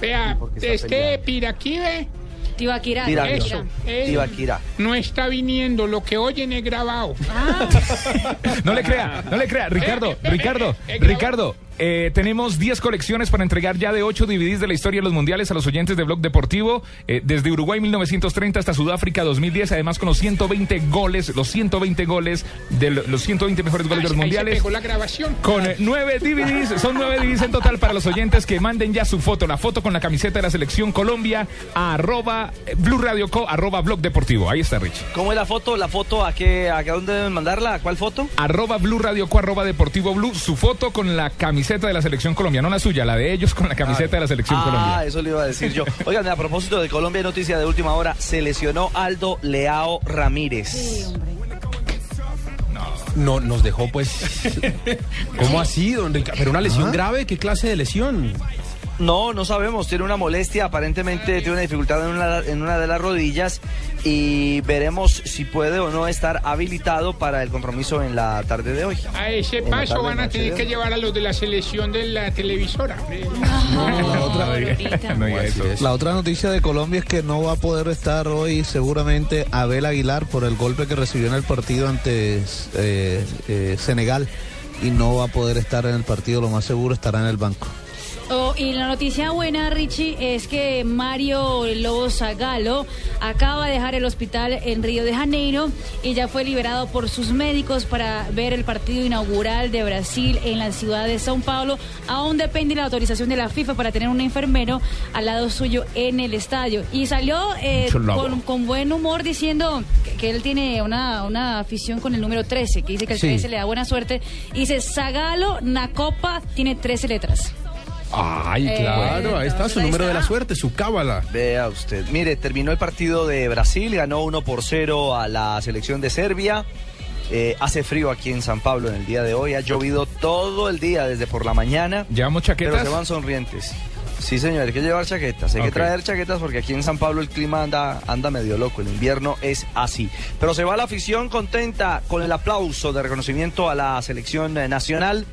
Vea, este peleando? Piraquive Tibaquirá. Tira, Eso. Tibaquira. no está viniendo, lo que oyen es grabado. <laughs> No le crea, no le crea. Ricardo, Ricardo, eh, grabó. Ricardo, eh, tenemos 10 colecciones para entregar ya de 8 DVDs de la historia de los mundiales a los oyentes de Blog Deportivo, eh, desde Uruguay 1930 hasta Sudáfrica 2010, además con los 120 goles, los 120 goles de lo- los 120 mejores goles de los Ahí se mundiales. pegó la grabación. Con eh, nueve DVDs, son nueve DVDs en total para los oyentes que manden ya su foto, la foto con la camiseta de la selección Colombia, a arroba eh, Blue Radio Co, arroba Blog Deportivo. Ahí está, Rich. ¿Cómo es la foto? ¿La foto a qué, a dónde deben mandarla? ¿A cuál foto? Arroba Blue Radio Co, arroba Deportivo Blue, su foto con la camiseta de la selección Colombia, no la suya, la de ellos con la camiseta de la selección ah, Colombia. eso le iba a decir yo. Oigan, a propósito de Colombia, hay noticia de última hora. Se lesionó Aldo Leao Ramírez. No, nos dejó pues. <laughs> ¿Cómo así, don Ricardo? Pero una lesión Ah. grave, ¿qué clase de lesión? No, no sabemos. Tiene una molestia, aparentemente tiene una dificultad en una, en una de las rodillas y veremos si puede o no estar habilitado para el compromiso en la tarde de hoy. A ese paso van a tener que llevar a los de la selección de la televisora. La otra, No eso. la otra noticia de Colombia es que no va a poder estar hoy seguramente Abel Aguilar por el golpe que recibió en el partido ante eh, eh, Senegal y no va a poder estar en el partido, lo más seguro estará en el banco. Oh, y la noticia buena, Richie, es que Mario Lobo Zagalo acaba de dejar el hospital en Río de Janeiro y ya fue liberado por sus médicos para ver el partido inaugural de Brasil en la ciudad de São Paulo. Aún depende la autorización de la FIFA para tener un enfermero al lado suyo en el estadio. Y salió eh, con, con buen humor diciendo que, que él tiene una, una afición con el número 13, que dice que el Sí. 13 le da buena suerte. Y dice, Zagalo, Nacopa, tiene 13 letras. Ay, Eh, claro, ahí está su ahí número de la suerte, su cábala. Vea usted. Mire, terminó el partido de Brasil, ganó 1 por 0 a la selección de Serbia. Eh, hace frío aquí en San Pablo en el día de hoy. Ha llovido todo el día desde por la mañana. ¿Llevamos Pero chaquetas? se van sonrientes. Sí, señor, hay que llevar chaquetas. Hay que traer chaquetas porque aquí en San Pablo el clima anda, anda medio loco. El invierno es así. Pero se va la afición contenta con el aplauso de reconocimiento a la selección eh, nacional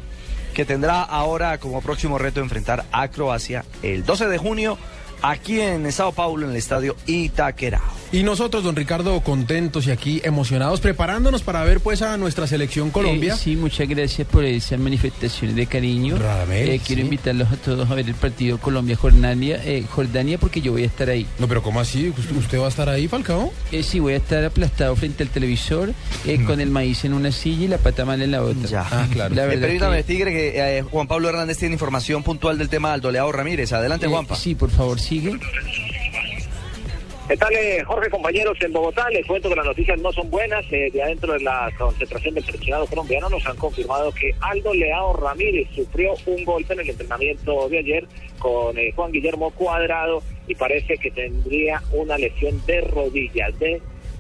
que tendrá ahora como próximo reto enfrentar a Croacia el 12 de junio aquí en Sao Paulo en el estadio Itaquera. Y nosotros, don Ricardo, contentos y aquí emocionados, preparándonos para ver pues a nuestra selección Colombia. Eh, sí, muchas gracias por esas manifestaciones de cariño. Radamel, Eh, quiero sí. invitarlos a todos a ver el partido Colombia-Jordania, eh, Jordania porque yo voy a estar ahí. No, pero ¿cómo así? ¿Usted- ¿Usted va a estar ahí, Falcao? Eh, sí, voy a estar aplastado frente al televisor eh, con el maíz en una silla y la pata mal en la otra. Ya. Ah, claro. La Eh, permítame, que- Tigre, que eh, Juan Pablo Hernández tiene información puntual del tema del doleado Ramírez. Adelante, Eh, Juanpa. sí, por favor, sigue. ¿Qué tal, eh, Jorge, compañeros en Bogotá? Les cuento que las noticias no son buenas. Eh, de adentro de la concentración del seleccionado colombiano nos han confirmado que Aldo Leao Ramírez sufrió un golpe en el entrenamiento de ayer con eh, Juan Guillermo Cuadrado y parece que tendría una lesión de rodillas, de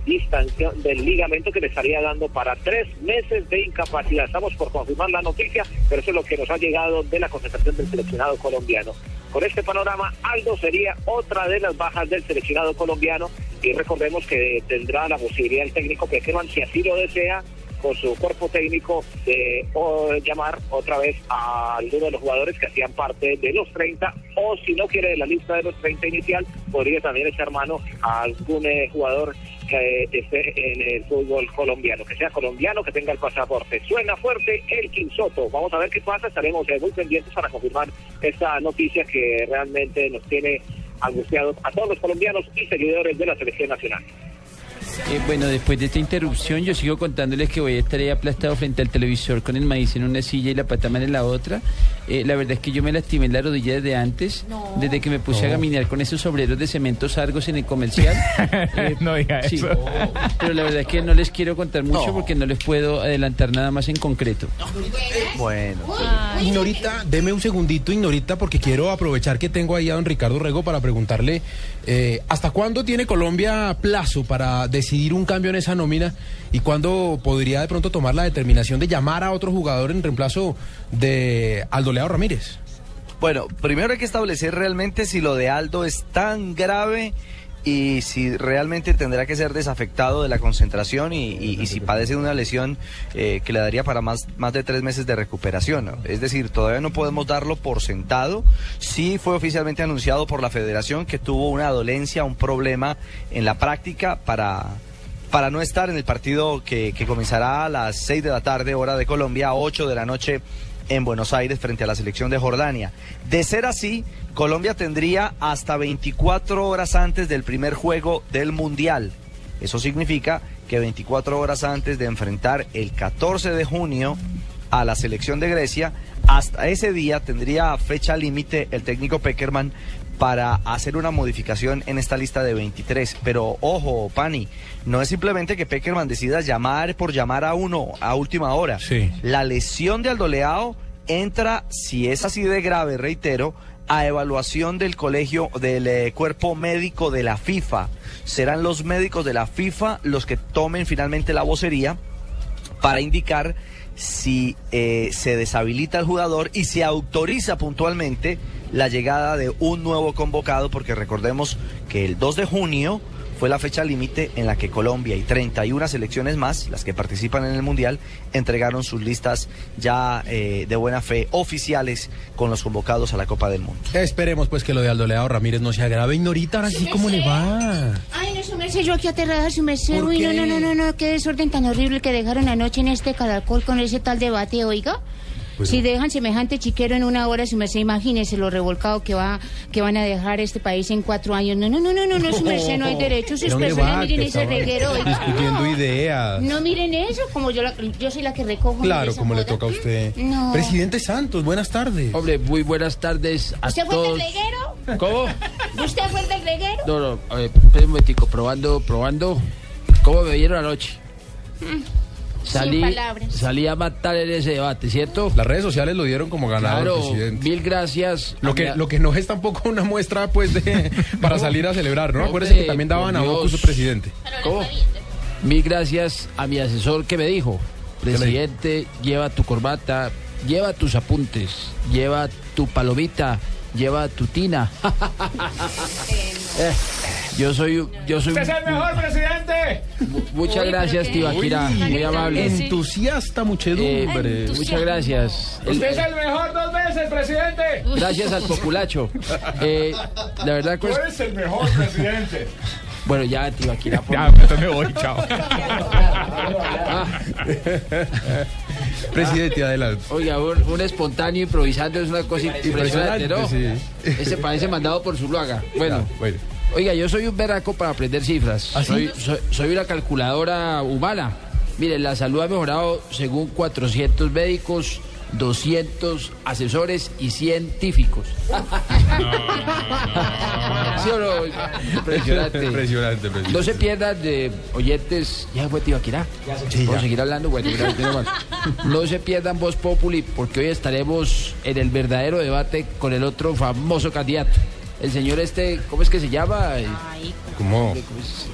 distensión del ligamento que le estaría dando para tres meses de incapacidad. Estamos por confirmar la noticia, pero eso es lo que nos ha llegado de la concentración del seleccionado colombiano. Con este panorama, Aldo sería otra de las bajas del seleccionado colombiano y recordemos que tendrá la posibilidad el técnico Peckerman, si así lo desea, con su cuerpo técnico de o, llamar otra vez a alguno de los jugadores que hacían parte de los 30 o si no quiere de la lista de los 30 inicial, podría también echar mano a algún eh, jugador que esté en el fútbol colombiano, que sea colombiano, que tenga el pasaporte. Suena fuerte el Quinsoto. Vamos a ver qué pasa, estaremos eh, muy pendientes para confirmar esta noticia que realmente nos tiene angustiados a todos los colombianos y seguidores de la selección nacional. Eh, bueno, después de esta interrupción, yo sigo contándoles que voy a estar ahí aplastado frente al televisor con el maíz en una silla y la patamana en la otra. Eh, la verdad es que yo me lastimé en la rodilla desde antes, desde que me puse a caminar con esos obreros de cementos argos en el comercial. <laughs> Eh, no diga sí, eso. pero la verdad es que no les quiero contar mucho No. porque no les puedo adelantar nada más en concreto. Bueno. Ignorita, deme un segundito, Ignorita, porque quiero aprovechar que tengo ahí a don Ricardo Rego para preguntarle eh, ¿hasta cuándo tiene Colombia plazo para decidir un cambio en esa nómina y cuándo podría de pronto tomar la determinación de llamar a otro jugador en reemplazo de Aldo Leao Ramírez? Bueno, primero hay que establecer realmente si lo de Aldo es tan grave y si realmente tendrá que ser desafectado de la concentración y, y- y si padece de una lesión eh, que le daría para más, más de tres meses de recuperación. ¿no? Es decir, todavía no podemos darlo por sentado. Sí fue oficialmente anunciado por la federación que tuvo una dolencia, un problema en la práctica para para no estar en el partido que, que comenzará a las 6 de la tarde, hora de Colombia, a 8 de la noche en Buenos Aires frente a la selección de Jordania. De ser así, Colombia tendría hasta 24 horas antes del primer juego del Mundial. Eso significa que 24 horas antes de enfrentar el 14 de junio a la selección de Grecia, hasta ese día tendría fecha límite el técnico Peckerman para hacer una modificación en esta lista de 23. Pero ojo, Pani, no es simplemente que Peckerman decida llamar por llamar a uno a última hora. La lesión de Aldoleao entra, si es así de grave, reitero, a evaluación del colegio, del eh, cuerpo médico de la FIFA. Serán los médicos de la FIFA los que tomen finalmente la vocería para indicar si eh, se deshabilita el jugador y se autoriza puntualmente la llegada de un nuevo convocado, porque recordemos que el 2 de junio fue la fecha límite en la que Colombia y 31 selecciones más, las que participan en el Mundial, entregaron sus listas ya eh, de buena fe oficiales con los convocados a la Copa del Mundo. Esperemos pues que lo de Aldo Leao Ramírez no se agrave. Ignorita, ahora sí, ¿cómo le va? Ay, no, su merced, yo aquí aterrada, su merced. ¿Por Uy, no, qué? no, no, no, no, qué desorden tan horrible que dejaron anoche en este caracol con ese tal debate, oiga. Pues si dejan semejante chiquero en una hora, su merced, imagínese lo revolcado que va, que van a dejar este país en cuatro años. No, no, no, no, no, no, su merced, no hay derecho. Sus personas debate, miren ese reguero. Discutiendo ideas. No miren eso, como yo, la- yo soy la que recojo. Claro, como le toca a usted. No. Presidente Santos, buenas tardes. Hombre, muy buenas tardes a ¿Usted fue el todos. del reguero? ¿Cómo? ¿Usted fue el del reguero? No, no, a ver, espera un momentico, probando, probando. ¿Cómo me vieron anoche? Mm, Salí, salí a matar en ese debate, ¿cierto? Las redes sociales lo dieron como ganador, Claro, presidente. mil gracias. Lo que, mi- lo que no es tampoco una muestra pues de <laughs> para salir a celebrar, ¿no? Hombre, Acuérdese que también daban a por Bocu su presidente. ¿Cómo? Mil gracias a mi asesor que me dijo? presidente, lleva tu corbata, lleva tus apuntes, lleva tu palomita, lleva tu tina. <laughs> Eh, yo soy, yo soy. ¡Usted es el mejor, presidente! Muchas gracias, Tibaquira, muy amable. Entusiasta muchedumbre. Eh, muchas gracias. El- ¡Usted es el mejor dos veces, presidente! gracias al populacho. Eh, la verdad, Tú pues, eres el mejor, presidente. bueno, ya, Tibaquira. por- Ya, entonces me voy, chao. Presidente, adelante. Oiga, un, un espontáneo improvisando es una cosa impresionante, ¿no? Sí. Ese parece mandado por Zuluaga. Bueno, Bueno. Oiga, yo soy un berraco para aprender cifras. ¿Ah, sí? soy, soy, soy una calculadora humana. Mire, la salud ha mejorado según 400 médicos, 200 asesores y científicos. <laughs> ¿Sí o no? Impresionante. Impresionante, presidente. No se pierdan de oyentes. ¿Ya fue Tibaquirá? Sí, ¿Puedo ya. seguir hablando? Bueno. <laughs> No se pierdan Voz Populi porque hoy estaremos en el verdadero debate con el otro famoso candidato. El señor este, ¿cómo es que se llama? ¿Cómo?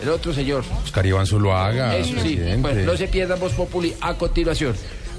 el otro señor. Oscar Iván Zuluaga. Eso sí. Bueno, no se pierdan Voz Populi a continuación.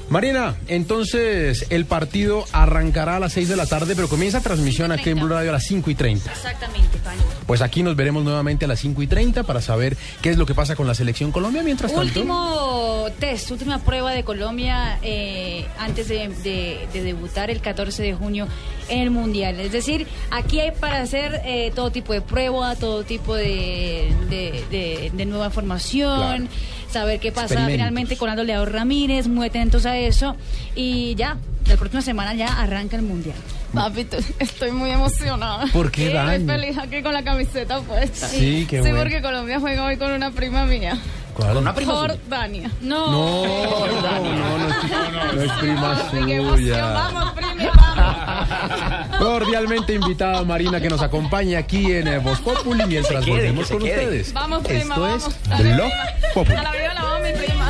Marina, entonces el partido arrancará a las 6 de la tarde, pero comienza transmisión aquí en Blue Radio a las 5 y 30. Exactamente, Pani. Pues aquí nos veremos nuevamente a las 5 y 30 para saber qué es lo que pasa con la selección Colombia mientras tanto. Último test, última prueba de Colombia eh, antes de, de- de debutar el 14 de junio en el Mundial. Es decir, aquí hay para hacer eh, todo tipo de prueba, todo tipo de, de- de- de nueva formación, saber qué pasa finalmente con Aldo Leao Ramírez, muy atentos a eso. Y ya, la próxima semana ya arranca el Mundial. Papito, estoy muy emocionada. ¿Por qué, Dani? feliz aquí con la camiseta puesta. Sí, qué Sí, bueno. porque Colombia juega hoy con una prima mía. ¿Cuál? ¿Una Jordania. No. No, no, no, no, es- no es prima suya. Vamos, primi, vamos. Cordialmente invitada Marina que nos acompañe aquí en eh, Voz Populi mientras quede, volvemos con quede. ustedes. Vamos, prima, Esto vamos. es Blog prima. Populi. A la vida la vamos, mi prima.